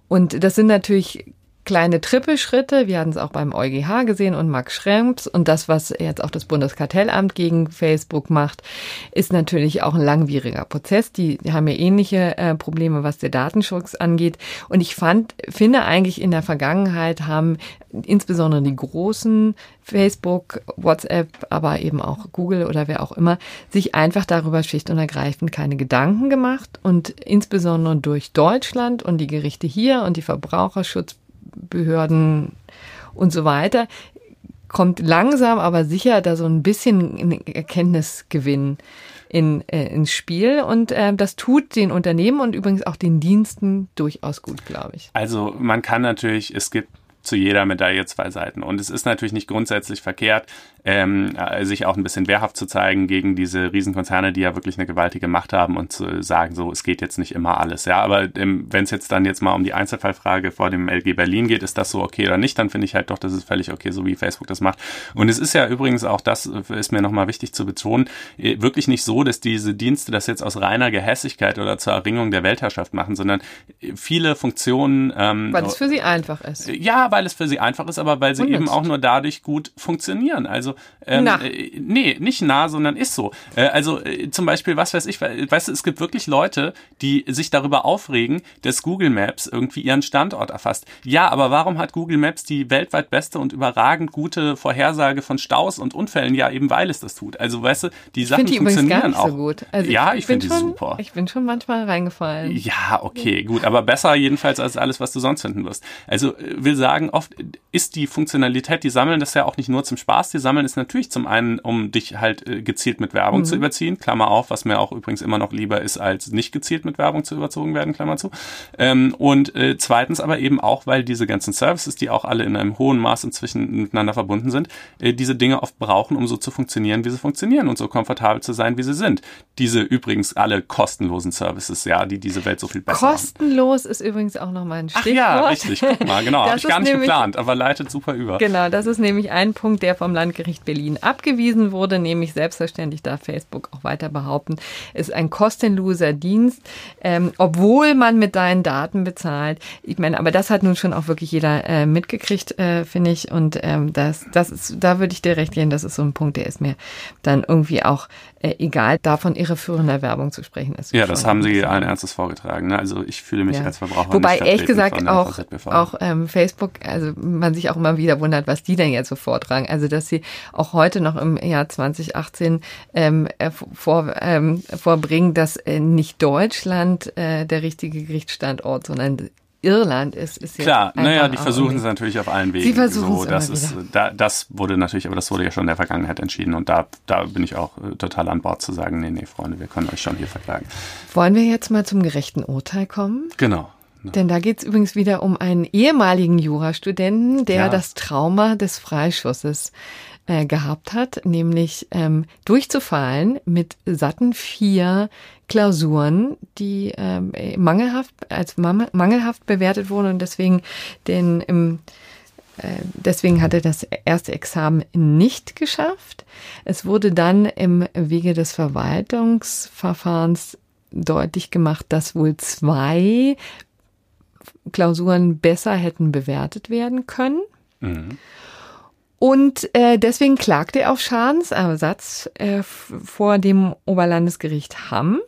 Und das sind natürlich kleine Trippelschritte. Wir hatten es auch beim EuGH gesehen und Max Schrems. Und das, was jetzt auch das Bundeskartellamt gegen Facebook macht, ist natürlich auch ein langwieriger Prozess. Die, haben ja ähnliche äh, Probleme, was der Datenschutz angeht. Und ich fand, finde eigentlich in der Vergangenheit haben insbesondere die großen Facebook, WhatsApp, aber eben auch Google oder wer auch immer, sich einfach darüber schlicht und ergreifend keine Gedanken gemacht und insbesondere durch Deutschland und die Gerichte hier und die Verbraucherschutz Behörden und so weiter, kommt langsam, aber sicher da so ein bisschen Erkenntnisgewinn in, äh, ins Spiel. Und äh, das tut den Unternehmen und übrigens auch den Diensten durchaus gut, glaube ich. Also man kann natürlich, es gibt zu jeder Medaille zwei Seiten. Und es ist natürlich nicht grundsätzlich verkehrt, ähm, äh, sich auch ein bisschen wehrhaft zu zeigen gegen diese Riesenkonzerne, die ja wirklich eine gewaltige Macht haben und zu sagen, so, es geht jetzt nicht immer alles. Ja, aber ähm, wenn es jetzt dann jetzt mal um die Einzelfallfrage vor dem LG Berlin geht, ist das so okay oder nicht, dann finde ich halt doch, das ist völlig okay, so wie Facebook das macht. Und es ist ja übrigens auch, das ist mir nochmal wichtig zu betonen, äh, wirklich nicht so, dass diese Dienste das jetzt aus reiner Gehässigkeit oder zur Erringung der Weltherrschaft machen, sondern viele Funktionen. Ähm, weil es für sie einfach ist. Ja, weil es für sie einfach ist, aber weil sie Unnützt. eben auch nur dadurch gut funktionieren. Also ähm. Äh, nee, nicht nah, sondern ist so. Äh, also äh, zum Beispiel, was weiß ich, weißt du, es gibt wirklich Leute, die sich darüber aufregen, dass Google Maps irgendwie ihren Standort erfasst. Ja, aber warum hat Google Maps die weltweit beste und überragend gute Vorhersage von Staus und Unfällen? Ja, eben weil es das tut. Also weißt du, die Sachen die funktionieren auch. So gut. Also ja, ich, ich finde die super. Ich bin schon manchmal reingefallen. Ja, okay, gut, aber besser jedenfalls als alles, was du sonst finden wirst. Also will sagen, oft ist die Funktionalität, die sammeln das ja auch nicht nur zum Spaß, die sammeln es natürlich zum einen, um dich halt äh, gezielt mit Werbung mhm. zu überziehen, Klammer auf, was mir auch übrigens immer noch lieber ist, als nicht gezielt mit Werbung zu überzogen werden, Klammer zu. Ähm, und äh, zweitens aber eben auch, weil diese ganzen Services, die auch alle in einem hohen Maß inzwischen miteinander verbunden sind, äh, diese Dinge oft brauchen, um so zu funktionieren, wie sie funktionieren und so komfortabel zu sein, wie sie sind. Diese übrigens alle kostenlosen Services, ja, die diese Welt so viel besser Kostenlos machen. ist übrigens auch nochmal ein Stichwort. Ach ja, richtig, guck mal, genau, habe ich gar nicht geplant, aber leitet super über. Genau, das ist nämlich ein Punkt, der vom Landgericht Berlin abgewiesen wurde, nämlich selbstverständlich darf Facebook auch weiter behaupten, ist ein kostenloser Dienst, ähm, obwohl man mit deinen Daten bezahlt. Ich meine, aber das hat nun schon auch wirklich jeder äh, mitgekriegt, äh, finde ich. Und ähm, das, das ist, da würde ich dir recht gehen, das ist so ein Punkt, der ist mir dann irgendwie auch äh, egal, davon irreführender Werbung zu sprechen ist. Ja, das haben Sie allen Ernstes vorgetragen. Ne? Also ich fühle mich ja. als Verbraucher Wobei ehrlich gesagt auch, auch ähm, Facebook, also man sich auch immer wieder wundert, was die denn jetzt so vortragen. Also dass sie auch heute noch im Jahr 2018 ähm, äh, vor, ähm, vorbringen, dass äh, nicht Deutschland äh, der richtige Gerichtsstandort, sondern Irland ist, ist jetzt Klar, naja, die versuchen es natürlich auf allen Wegen. Sie versuchen so, das ist, da, das wurde natürlich, aber das wurde ja schon in der Vergangenheit entschieden und da, da bin ich auch äh, total an Bord zu sagen, nee, nee, Freunde, wir können euch schon hier verklagen. Wollen wir jetzt mal zum gerechten Urteil kommen? Genau. Denn da geht es übrigens wieder um einen ehemaligen Jurastudenten, der ja. das Trauma des Freischusses äh, gehabt hat, nämlich ähm, durchzufallen mit satten vier Klausuren, die ähm, mangelhaft als mangelhaft bewertet wurden und deswegen den im äh, Deswegen hat er das erste Examen nicht geschafft. Es wurde dann im Wege des Verwaltungsverfahrens deutlich gemacht, dass wohl zwei Klausuren besser hätten bewertet werden können. Mhm. Und äh, deswegen klagte er auf Schadensersatz äh, vor dem Oberlandesgericht Hamm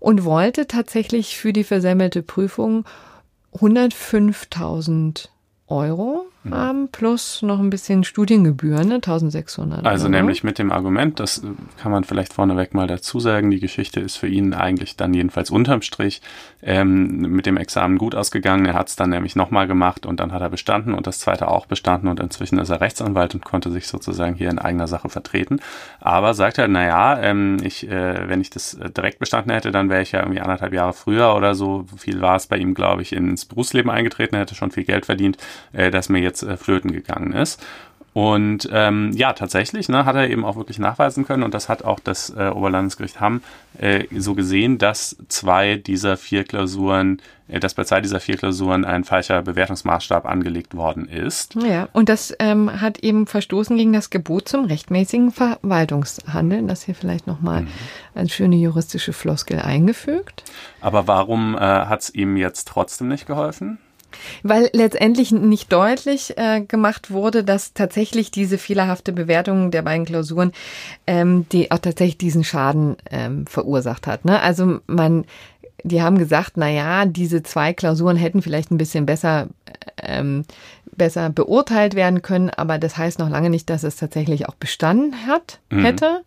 und wollte tatsächlich für die versemmelte Prüfung 105.000 Euro. Haben, plus noch ein bisschen Studiengebühren, ne? 1600. Also Euro. nämlich mit dem Argument, das äh, kann man vielleicht vorneweg mal dazu sagen, die Geschichte ist für ihn eigentlich dann jedenfalls unterm Strich ähm, mit dem Examen gut ausgegangen. Er hat es dann nämlich nochmal gemacht und dann hat er bestanden und das zweite auch bestanden und inzwischen ist er Rechtsanwalt und konnte sich sozusagen hier in eigener Sache vertreten. Aber sagt er, naja, ähm, ich, äh, wenn ich das äh, direkt bestanden hätte, dann wäre ich ja irgendwie anderthalb Jahre früher oder so, viel war es bei ihm, glaube ich, ins Berufsleben eingetreten, hätte schon viel Geld verdient, äh, dass mir jetzt äh, flöten gegangen ist. Und ähm, ja, tatsächlich ne, hat er eben auch wirklich nachweisen können und das hat auch das äh, Oberlandesgericht Hamm äh, so gesehen, dass zwei dieser vier Klausuren, äh, dass bei zwei dieser vier Klausuren ein falscher Bewertungsmaßstab angelegt worden ist. Ja, und das ähm, hat eben verstoßen gegen das Gebot zum rechtmäßigen Verwaltungshandeln, das hier vielleicht nochmal mhm. eine schöne juristische Floskel eingefügt. Aber warum äh, hat es ihm jetzt trotzdem nicht geholfen? Weil letztendlich nicht deutlich äh, gemacht wurde, dass tatsächlich diese fehlerhafte Bewertung der beiden Klausuren, ähm, die auch tatsächlich diesen Schaden ähm, verursacht hat. Ne? Also man, die haben gesagt, na ja, diese zwei Klausuren hätten vielleicht ein bisschen besser ähm, besser beurteilt werden können, aber das heißt noch lange nicht, dass es tatsächlich auch bestanden hat, mhm. hätte.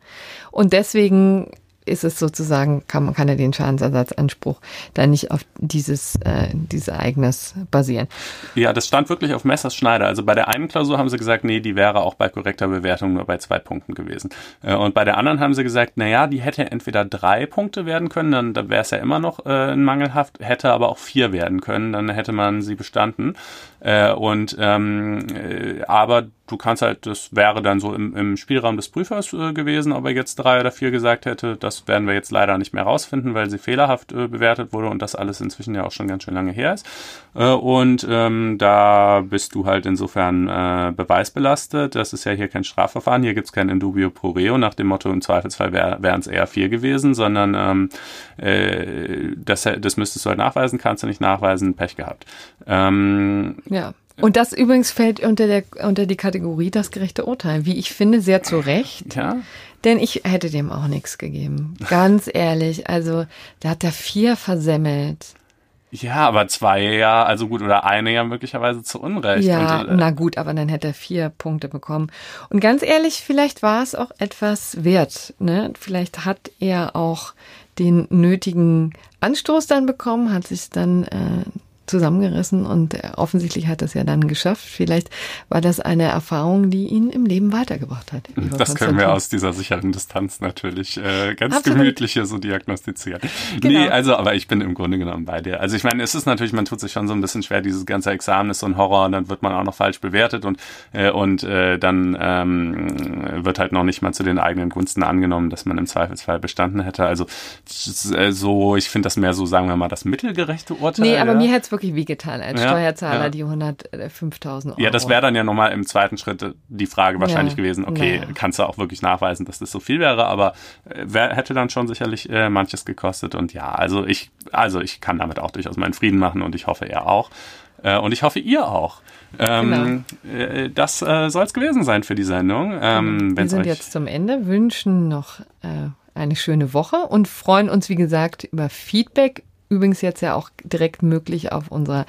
Und deswegen ist es sozusagen, kann man kann er den Schadensersatzanspruch dann nicht auf dieses, äh, dieses Ereignis basieren. Ja, das stand wirklich auf Messerschneider. Also bei der einen Klausur haben sie gesagt, nee, die wäre auch bei korrekter Bewertung nur bei zwei Punkten gewesen. Äh, und bei der anderen haben sie gesagt, na ja, die hätte entweder drei Punkte werden können, dann, dann wäre es ja immer noch äh, mangelhaft, hätte aber auch vier werden können, dann hätte man sie bestanden. Äh, und ähm, äh, aber du kannst halt, das wäre dann so im, im Spielraum des Prüfers äh, gewesen, ob er jetzt drei oder vier gesagt hätte, das werden wir jetzt leider nicht mehr rausfinden, weil sie fehlerhaft äh, bewertet wurde und das alles inzwischen ja auch schon ganz schön lange her ist. Äh, und ähm, da bist du halt insofern äh, beweisbelastet. Das ist ja hier kein Strafverfahren, hier gibt's kein Indubio pro reo nach dem Motto, im Zweifelsfall wär, wären es eher vier gewesen, sondern ähm, äh, das, das müsstest du halt nachweisen, kannst du nicht nachweisen, Pech gehabt. Ähm, ja. Und das übrigens fällt unter, der, unter die Kategorie das gerechte Urteil. Wie ich finde, sehr zu Recht. Ja. Denn ich hätte dem auch nichts gegeben. Ganz ehrlich. Also, da hat er vier versemmelt. Ja, aber zwei ja, also gut, oder eine ja möglicherweise zu Unrecht. Ja, Und, äh, na gut, aber dann hätte er vier Punkte bekommen. Und ganz ehrlich, vielleicht war es auch etwas wert. Ne? Vielleicht hat er auch den nötigen Anstoß dann bekommen, hat sich dann äh, zusammengerissen und offensichtlich hat das ja dann geschafft. Vielleicht war das eine Erfahrung, die ihn im Leben weitergebracht hat. Das können wir aus dieser sicheren Distanz natürlich äh, ganz Absolut. gemütlich hier so diagnostizieren. Genau. Nee, also, aber ich bin im Grunde genommen bei dir. Also ich meine, es ist natürlich, man tut sich schon so ein bisschen schwer, dieses ganze Examen ist so ein Horror und dann wird man auch noch falsch bewertet und, äh, und äh, dann ähm, wird halt noch nicht mal zu den eigenen Gunsten angenommen, dass man im Zweifelsfall bestanden hätte. Also äh, so, ich finde das mehr so, sagen wir mal, das mittelgerechte Urteil. Nee, aber ja. mir hätte wirklich wehgetan als ja, Steuerzahler, ja. die 105.000 Euro. Ja, das wäre dann ja nochmal im zweiten Schritt die Frage wahrscheinlich ja, gewesen, okay, kannst du auch wirklich nachweisen, dass das so viel wäre, aber äh, wer hätte dann schon sicherlich äh, manches gekostet und ja, also ich, also ich kann damit auch durchaus meinen Frieden machen und ich hoffe, er auch. Äh, und ich hoffe, ihr auch. Ähm, genau. Äh, das äh, soll es gewesen sein für die Sendung. Ähm, genau. Wir sind jetzt zum Ende, wünschen noch äh, eine schöne Woche und freuen uns, wie gesagt, über Feedback übrigens jetzt ja auch direkt möglich auf unserer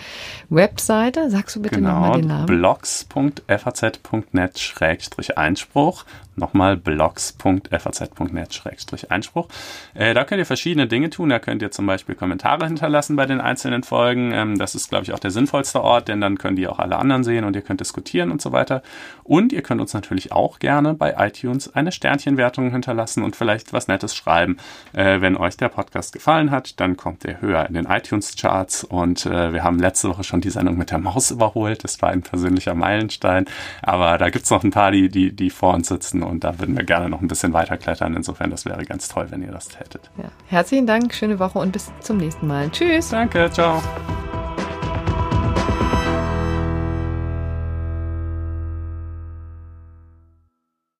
Webseite. Sagst du bitte genau, nochmal den Namen? blogs.faz.net-einspruch. Nochmal blogs.faz.net-einspruch. Äh, da könnt ihr verschiedene Dinge tun. Da könnt ihr zum Beispiel Kommentare hinterlassen bei den einzelnen Folgen. Ähm, das ist, glaube ich, auch der sinnvollste Ort, denn dann können die auch alle anderen sehen und ihr könnt diskutieren und so weiter. Und ihr könnt uns natürlich auch gerne bei iTunes eine Sternchenwertung hinterlassen und vielleicht was Nettes schreiben. Äh, wenn euch der Podcast gefallen hat, dann kommt er höher in den iTunes-Charts und äh, wir haben letzte Woche schon die Sendung mit der Maus überholt. Das war ein persönlicher Meilenstein. Aber da gibt's noch ein paar, die, die, die vor uns sitzen und da würden wir gerne noch ein bisschen weiter klettern. Insofern, das wäre ganz toll, wenn ihr das tätet. Ja. Herzlichen Dank, schöne Woche und bis zum nächsten Mal. Tschüss. Danke, ciao.